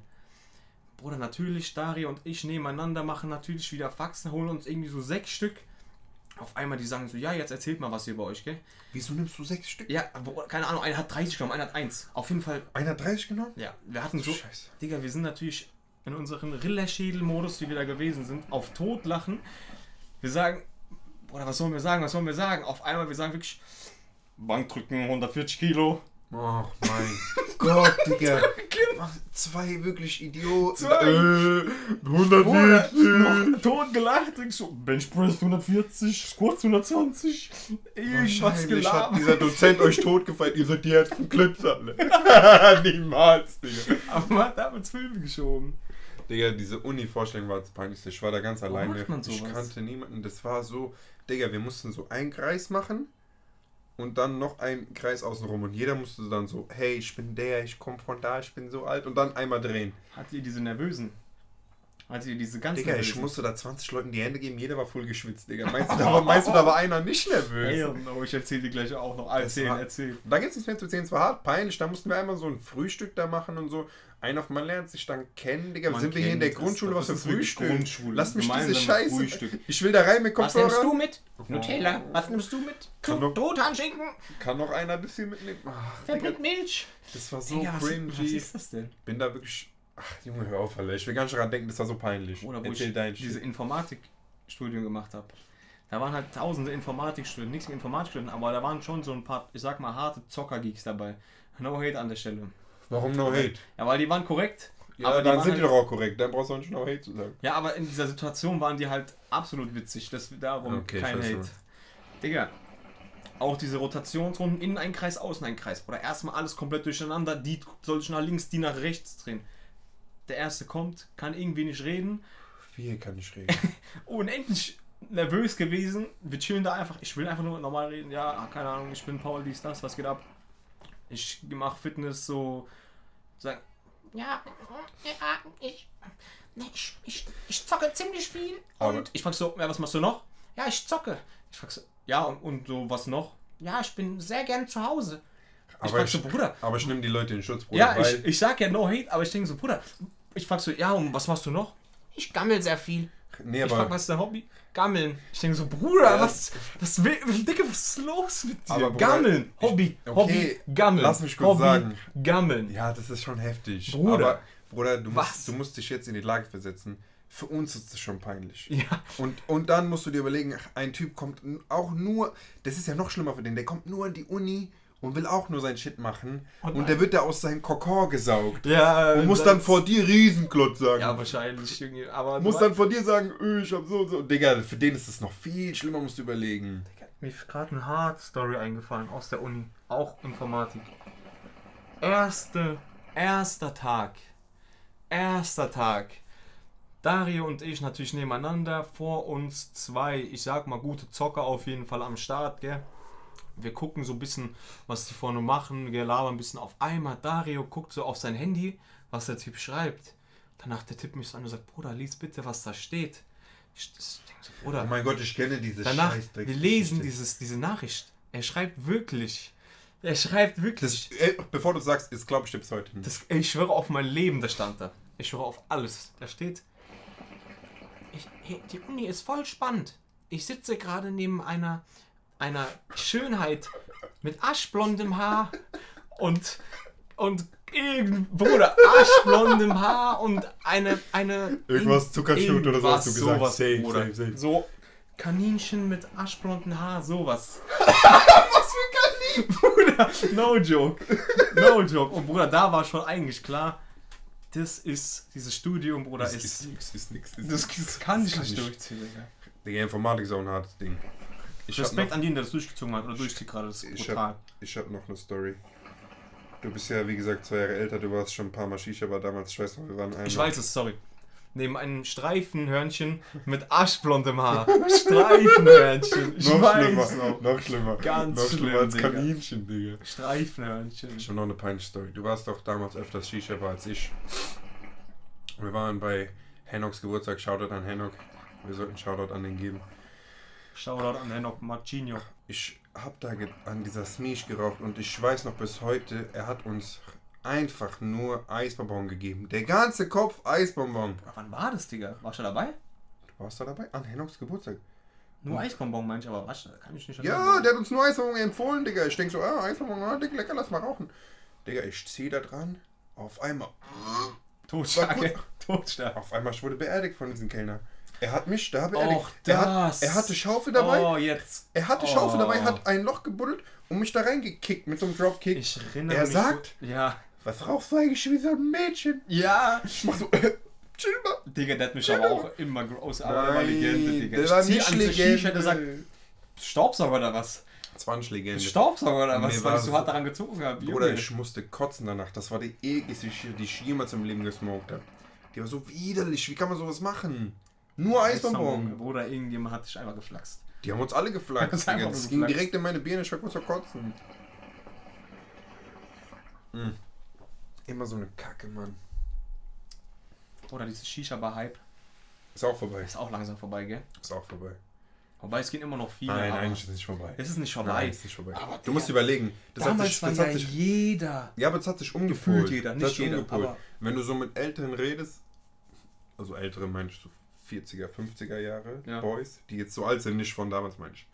Bruder, natürlich, Dario und ich nebeneinander machen natürlich wieder Faxen, holen uns irgendwie so sechs Stück. Auf einmal, die sagen so, ja, jetzt erzählt mal was hier bei euch, gell? Wieso nimmst du sechs Stück? Ja, aber keine Ahnung, einer hat 30 genommen, einer hat 1. Auf jeden Fall, Einer hat 30 genommen? ja, wir hatten so, Scheiße. Digga, wir sind natürlich in unserem Rillerschädel-Modus, wie wir da gewesen sind, auf Totlachen. Wir sagen, oder was sollen wir sagen, was sollen wir sagen? Auf einmal, wir sagen wirklich, Bankdrücken 140 Kilo. Ach mein Gott, Digga. Zwei wirklich Idioten. Zwei. Äh, Bruder, 140. noch tot gelacht, ich so, Benchpress 140, Squats 120, irgendwas Wahrscheinlich hat gelabert. dieser Dozent euch totgefeiert. Ihr seid die härtesten Clips alle. Niemals, Digga. Aber man hat damals Filme geschoben. Digga, diese Uni-Vorstellung war das peinlichste. Ich war da ganz alleine. macht man ich kannte niemanden. Das war so, Digga, wir mussten so einen Kreis machen und dann noch einen Kreis außenrum. Und jeder musste dann so, hey, ich bin der, ich komme von da, ich bin so alt. Und dann einmal drehen. Hattet ihr diese nervösen? Hattet ihr diese ganz Digga, ich musste da 20 Leuten die Hände geben, jeder war voll geschwitzt, Digga. Meinst du, da war, meinst du, da war einer nicht nervös? Hell no, ich erzähl dir gleich auch noch. Erzähl, war- erzähl. Da gibt es nichts mehr zu erzählen. Es war hart peinlich. Da mussten wir einmal so ein Frühstück da machen und so. Ein auf man lernt sich dann kennen, Digga. Man sind wir hier in der Grundschule? Was für Frühstück? Grundschule. Lass mich diese Scheiße. Frühstück. Ich will da rein mit Was nimmst Kopfhörer. du mit? Nutella. Was nimmst du mit? Kann doch- Trothandschinken. Kann noch einer ein bisschen mitnehmen? Ach, Der Digga, bringt Milch. das war so Digga, was, was cringy. ist das denn? Bin da wirklich Ach, Junge, hör auf, Alter. Ich will gar nicht daran denken, das war so peinlich. Oder wo Erzähl ich diese. Informatikstudium gemacht habe. Da waren halt tausende Informatikstudenten, nichts mit Informatikstudenten, aber da waren schon so ein paar, ich sag mal, harte Zocker-Geeks dabei. No hate an der Stelle. Warum no hate? Ja, weil die waren korrekt. Ja, aber dann sind halt, die doch auch korrekt. Dann brauchst du auch nicht no hate zu sagen. Ja, aber in dieser Situation waren die halt absolut witzig. Das, darum Okay, ich kein Hate. was. Digga, auch diese Rotationsrunden, innen ein Kreis, außen ein Kreis. Oder erstmal alles komplett durcheinander, die soll sich nach links, die nach rechts drehen. Der erste kommt, kann irgendwie nicht reden. Wie kann ich reden? Unendlich nervös gewesen. Wir chillen da einfach. Ich will einfach nur normal reden. Ja, keine Ahnung, ich bin Paul, dies, das, was geht ab? Ich mache Fitness so. Sagen, Ja, ja, ich, ich, ich, ich zocke ziemlich viel. Aber- und ich frag so, ja, was machst du noch? Ja, ich zocke. Ich frag so, ja, und, und so, was noch? Ja, ich bin sehr gern zu Hause. Ich aber, frag ich, so, Bruder, aber ich nehme die Leute in Schutz, Bruder. Ja, weil, ich, ich sag ja no hate, aber ich denke so, Bruder, ich frag so, ja, und was machst du noch? Ich gammel sehr viel. nee, Ich frag, aber, was ist dein Hobby? Gammeln. Ich denke so, Bruder, Ja. was, was will, Digga, was ist los mit dir? Aber Bruder, Gammeln, ich- Hobby, okay, Hobby, Gammeln. lass mich kurz Hobby, sagen. Gammeln. ja, das ist schon heftig. Bruder. Aber, Bruder, du Was? musst, du musst dich jetzt in die Lage versetzen. Für uns ist das schon peinlich. Ja, Und, und dann musst du dir überlegen, ach, ein Typ kommt auch nur, das ist ja noch schlimmer für den, der kommt nur in die Uni und will auch nur sein Shit machen. Und Und, der wird da aus seinem Kokon gesaugt. ja. Und muss dann vor dir Riesenklotz sagen. Ja, wahrscheinlich aber... muss dann vor dir sagen, öh, ich hab so und so. Digga, für den ist es noch viel schlimmer, musst du überlegen. Mir ist gerade eine Hard-Story eingefallen aus der Uni. Auch Informatik. Erste, erster Tag. Erster Tag. Dario und ich natürlich nebeneinander. Vor uns zwei, ich sag mal, gute Zocker auf jeden Fall am Start, gell? Wir gucken so ein bisschen, was die vorne machen. Wir labern ein bisschen auf einmal. Dario guckt so auf sein Handy, was der Typ schreibt. Danach der Typ mich so an und sagt, Bruder, lies bitte, was da steht. Ich, ich so, Bruder, Oh mein Gott, ich kenne diese Danach, Scheißdreck- wir lesen dieses, diese Nachricht. Er schreibt wirklich. Er schreibt wirklich. Das, ey, bevor du sagst, ist glaube ich bis heute nicht. Das, ich schwöre auf mein Leben, da stand da. Ich schwöre auf alles. Da steht. Ich, hey, die Uni ist voll spannend. Ich sitze gerade neben einer, einer Schönheit mit aschblondem Haar. Und. Und. irgend- Bruder, aschblondem Haar und eine. eine Irgendwas Zuckerschnut oder so hast du gesagt. Sowas, Safe, safe, safe. So. Kaninchen mit aschblonden Haar, sowas. Was für Kaninchen? Bruder, no joke. No joke. Und Bruder, da war schon eigentlich klar, das ist, dieses Studium, Bruder, Das ist. ist nix, ist nix. Ist das, das kann ich kann nicht ich. durchziehen, Digga. Digga, Informatik ist auch ein hartes Ding. Ich Respekt noch- an jeden, der das durchgezogen hat oder durchzieht gerade. Das ist Ich brutal. ich hab noch eine Story. Du bist ja, wie gesagt, zwei Jahre älter, du warst schon ein paar Mal Shisha, aber damals, ich weiß noch, wir waren einmal... Ich weiß es, sorry. Neben einem Streifenhörnchen mit aschblondem Haar. Streifenhörnchen. Ich noch weiß schlimmer, noch. noch schlimmer. Ganz noch schlimmer schlimm, als Digga. Kaninchen, Digga. Streifenhörnchen. Ich hab noch eine peinliche Story. Du warst doch damals öfters Shisha als ich. Wir waren bei Henoks Geburtstag, Shoutout an Henok. Wir sollten Shoutout an den geben. Shoutout an Henok Marcinho. Ich hab da an dieser Smish geraucht und ich weiß noch bis heute, er hat uns einfach nur Eisbonbon gegeben. Der ganze Kopf Eisbonbon. Wann war das, Digga? Warst du dabei? Du warst da dabei? An Henoks Geburtstag. Nur Eisbonbon meinst du, aber was? Kann ich nicht Ja, erinnern. der hat uns nur Eisbonbon empfohlen, Digga. Ich denk so, ah, Eisbonbon, ah, Digga, lecker, lass mal rauchen. Digga, ich zieh da dran. Auf einmal. War Totstark. auf einmal ich wurde beerdigt von diesem Kellner. Er hat mich da beerdigt. Och, er, hat, das. er hatte Schaufel dabei. Oh, jetzt. Er hatte Oh. Schaufel dabei, hat ein Loch gebuddelt und mich da reingekickt mit so einem Dropkick. Ich erinnere Er mich. sagt- so- Ja. Was rauchst du eigentlich wie so ein Mädchen? Ja. Ich mach so, äh, chill mal. Digga, der hat mich aber auch immer groß, aber er war Nein, Legende, Digga. der war zieh nicht Shisha, der sagt, Legende. Staubsauger oder was? 20 Legende. Staubsauger oder was, weil war ich so hart daran gezogen habe. Bruder, Junge. ich musste kotzen danach. Das war die ekligste Shisha, die ich jemals im Leben gesmoked habe. Die war so widerlich. Wie kann man sowas machen? Nur Eisbonbon. Bruder, irgendjemand hat dich einmal geflaxt. Die haben uns alle Das Digga. einfach Das nur ging geflaxt. direkt in meine Birne. Ich war kurz vor Kotzen. Mm. Immer so eine Kacke, Mann. Oder dieses Shisha-Bar-Hype Ist auch vorbei. ist auch langsam vorbei, gell? Ist auch vorbei. Wobei es gehen immer noch viele. Nein, eigentlich ist es nicht vorbei. Es ist nicht vorbei. Nein, ist nicht vorbei. Aber du musst überlegen. Das hat Damals sich, war das ja hat sich, jeder. ja, aber es hat sich umgepolt. Gefühlt jeder, Das nicht hat sich jeder, umgepolt. aber- Wenn du so mit Älteren redest, also ältere ich so 40er, 50er Jahre Ja. Boys, die jetzt so alt sind, nicht von damals meine ich.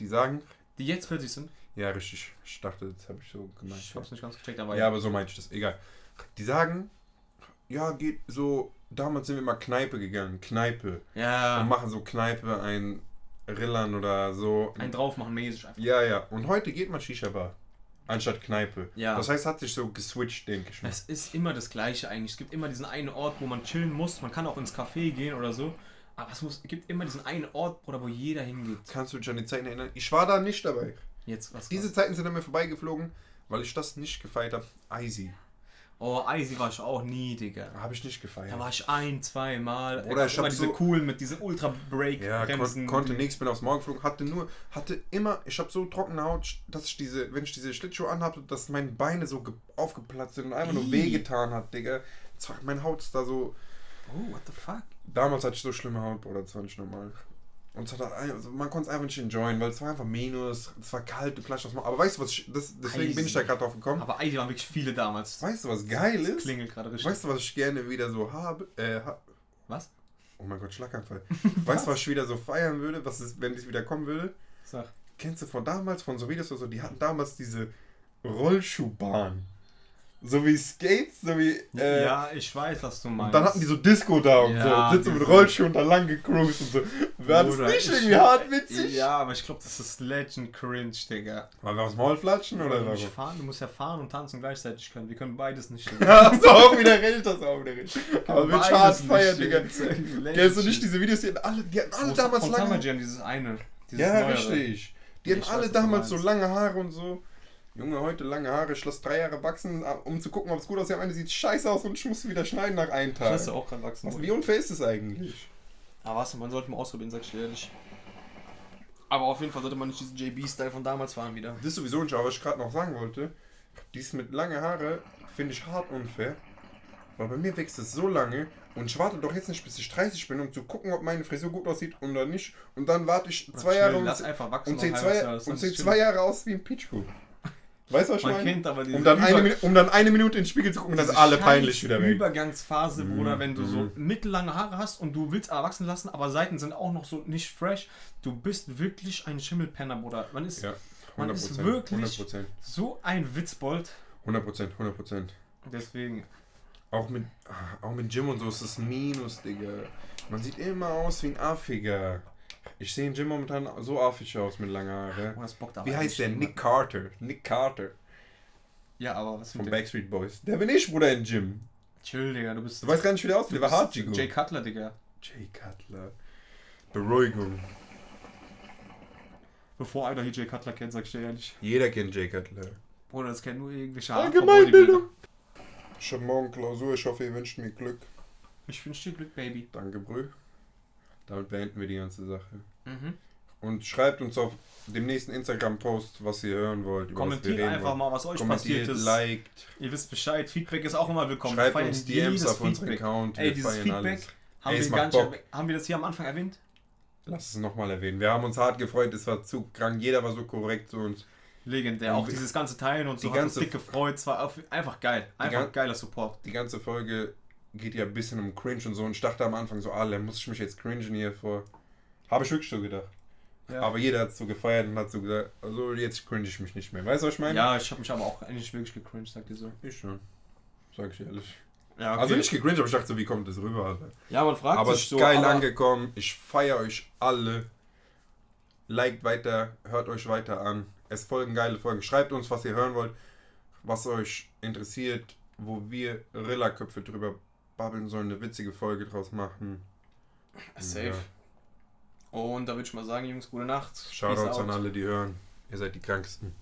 Die sagen, Die jetzt 40 sind. ja richtig, ich dachte, das habe ich so gemeint. Ich hab's nicht ganz gecheckt, aber Ja, aber so meinte ich das, egal. Die sagen, ja, geht so, damals sind wir immer Kneipe gegangen, Kneipe. Ja. Und machen so Kneipe, ein Rillern oder so. Ein draufmachen mäßig einfach. Ja, ja. Und heute geht man Shisha-Bar. Anstatt Kneipe. Ja. Das heißt, hat sich so geswitcht, denke ich mal. Es ist immer das Gleiche eigentlich. Es gibt immer diesen einen Ort, wo man chillen muss. Man kann auch ins Café gehen oder so. Aber es muss, gibt immer diesen einen Ort, Bruder, wo jeder hingeht. Kannst du dich an die Zeiten erinnern? Ich war da nicht dabei. Jetzt was. Diese was? Zeiten sind an mir vorbeigeflogen, weil ich das nicht gefeiert habe. Icy. Oh, Icy war ich auch nie, Digga. Habe ich nicht gefeiert. Da war ich ein, zwei Mal. Oder ich ich immer hab diese so- coolen mit diesen ultra break Ja, kon konnte nichts, bin aufs Morgen geflogen, hatte nur, hatte immer, ich habe so trockene Haut, dass ich diese, wenn ich diese Schlittschuhe anhatte, dass meine Beine so ge- aufgeplatzt sind und einfach nur wehgetan hat, Digga. Meine Haut ist da so, Oh, what the fuck? damals hatte ich so schlimme Haut, Bruder, das war nicht normal. Und hat also man konnte es einfach nicht enjoyen, weil es war einfach minus, es war kalt, du klatscht aufs Maul. Aber weißt du, was ich, das, deswegen bin ich da gerade drauf gekommen. Aber Icy waren wirklich viele damals. Weißt du, was geil ist? Klingelt gerade richtig. Weißt du, was ich gerne wieder so habe? Äh, ha Was? oh mein Gott, Schlaganfall. weißt du, was ich wieder so feiern würde, was ist, wenn es wieder kommen würde? Sag. Kennst du von damals, von so Videos oder so, die hatten damals diese Rollschuhbahn. So wie Skates, so wie. Äh, ja, ich weiß, was du meinst. Dann hatten die so Disco da und Ja, so, sitzen mit Rollschuhen dann lang gecruised und so. War das nicht ich- irgendwie hart witzig? Ja, aber ich glaube, das ist Legend Cringe, Digga. Weil wir aufs Maul flatschen oder musst fahren, du musst ja fahren und tanzen gleichzeitig können. Wir können beides nicht. Ja, hast du auch wieder recht, hast du auch wieder recht. Aber mit Beides hart feiern, Digga. Kennst du nicht diese Videos, die hatten alle, die hatten alle damals lange Jam, dieses eine. Dieses Ja, neuere. richtig. Die hatten alle was damals so lange Haare und so. Junge, heute lange Haare, ich lasse drei Jahre wachsen, um zu gucken, ob es gut aussieht. Am Ende sieht scheiße aus und ich muss wieder schneiden nach einem Ich Tag. lasse auch gerade wachsen. Was, wie unfair ist das eigentlich? Aber was, man sollte mal ausprobieren, sag ich dir ehrlich. Aber auf jeden Fall sollte man nicht diesen JB-Style von damals fahren wieder. Das ist sowieso nicht, aber was ich gerade noch sagen wollte, dies mit lange Haare finde ich hart unfair. Weil bei mir wächst es so lange und ich warte doch jetzt nicht, bis ich 30 bin, um zu gucken, ob meine Frisur gut aussieht oder nicht. Und dann warte ich zwei Jahre und, und sehe zwei, und zwei Jahre aus wie ein Pitchkuh. Weißt du, was ich Man meine? kennt aber diese Um dann, eine, um dann eine Minute in den Spiegel zu gucken dann ist alle peinlich wieder weg. Übergangsphase, Bruder, wenn du so Mhm. mittellange Haare hast und du willst erwachsen lassen, aber Seiten sind auch noch so nicht fresh. Du bist wirklich ein Schimmelpenner, Bruder. Man ist Ja, Man 100%. ist wirklich- 100%. so ein Witzbold. 100%, 100%. Deswegen. Auch mit, ah, auch mit Gym und so ist das Minus, Digga. Man sieht immer aus wie ein Affiger. Ich sehe in Gym momentan so affig aus mit langen Haaren. Oh, das bockt aber Wie heißt der? Nick Carter. Nick Carter Ja, aber was von mit? Backstreet Boys. Der bin ich, Bruder, in Gym. Chill, Digga, du bist. Du weißt gar nicht, wie der aussieht. Der war hart, Jay Jay Cutler, Digga. Jay Cutler. Beruhigung. Bevor einer hier Jay Cutler kennt, sag ich dir ehrlich. Jeder kennt Jay Cutler. Bruder, das kennt nur irgendwelche Allgemeinbildung. Ich hab morgen Klausur. Ich hoffe, ihr wünscht mir Glück. Ich wünsche dir Glück, Baby. Danke, Brü. Damit beenden wir die ganze Sache. Mhm. Und schreibt uns auf dem nächsten Instagram-Post, was ihr hören wollt. Kommentiert einfach wollen. mal, was euch Kommentiert, passiert ist. liked, Ihr wisst Bescheid. Feedback ist auch immer willkommen. schreibt uns DMs auf unseren. Account. Ey, dieses Feedback alles. haben, Ey, wir erwäh- haben wir das hier am Anfang erwähnt? Lass es nochmal erwähnen. Wir haben uns hart gefreut, es war zu krank. Jeder war so korrekt zu uns. Legendär. Auch die- dieses ganze Teilen und so die hat uns ganze- dick gefreut. Es war einfach geil. Einfach geiler Support. Die ganze Folge geht ja ein bisschen um Cringe und so. Und ich dachte am Anfang so, alle, muss ich mich jetzt cringen hier vor. Habe ich wirklich so gedacht. Ja. Aber jeder hat so gefeiert und hat so gesagt, also jetzt cringe ich mich nicht mehr. Weißt du, was ich meine? Ja, ich habe mich aber auch eigentlich wirklich gecringed, sagt ihr so. Ich schon. Sag ich ehrlich. Ja, Also nicht gecringed, aber ich dachte so, wie kommt das rüber? Alter? Ja, man fragt Aber sich ist so. geil aber angekommen. Ich feiere euch alle. Liked weiter, hört euch weiter an. Es folgen geile Folgen. Schreibt uns, was ihr hören wollt, was euch interessiert, wo wir Rillerköpfe drüber babbeln sollen, eine witzige Folge draus machen. Safe. Ja. Und da würde ich mal sagen, Jungs, gute Nacht. Shoutouts out. an alle, die hören. Ihr seid die Kranksten.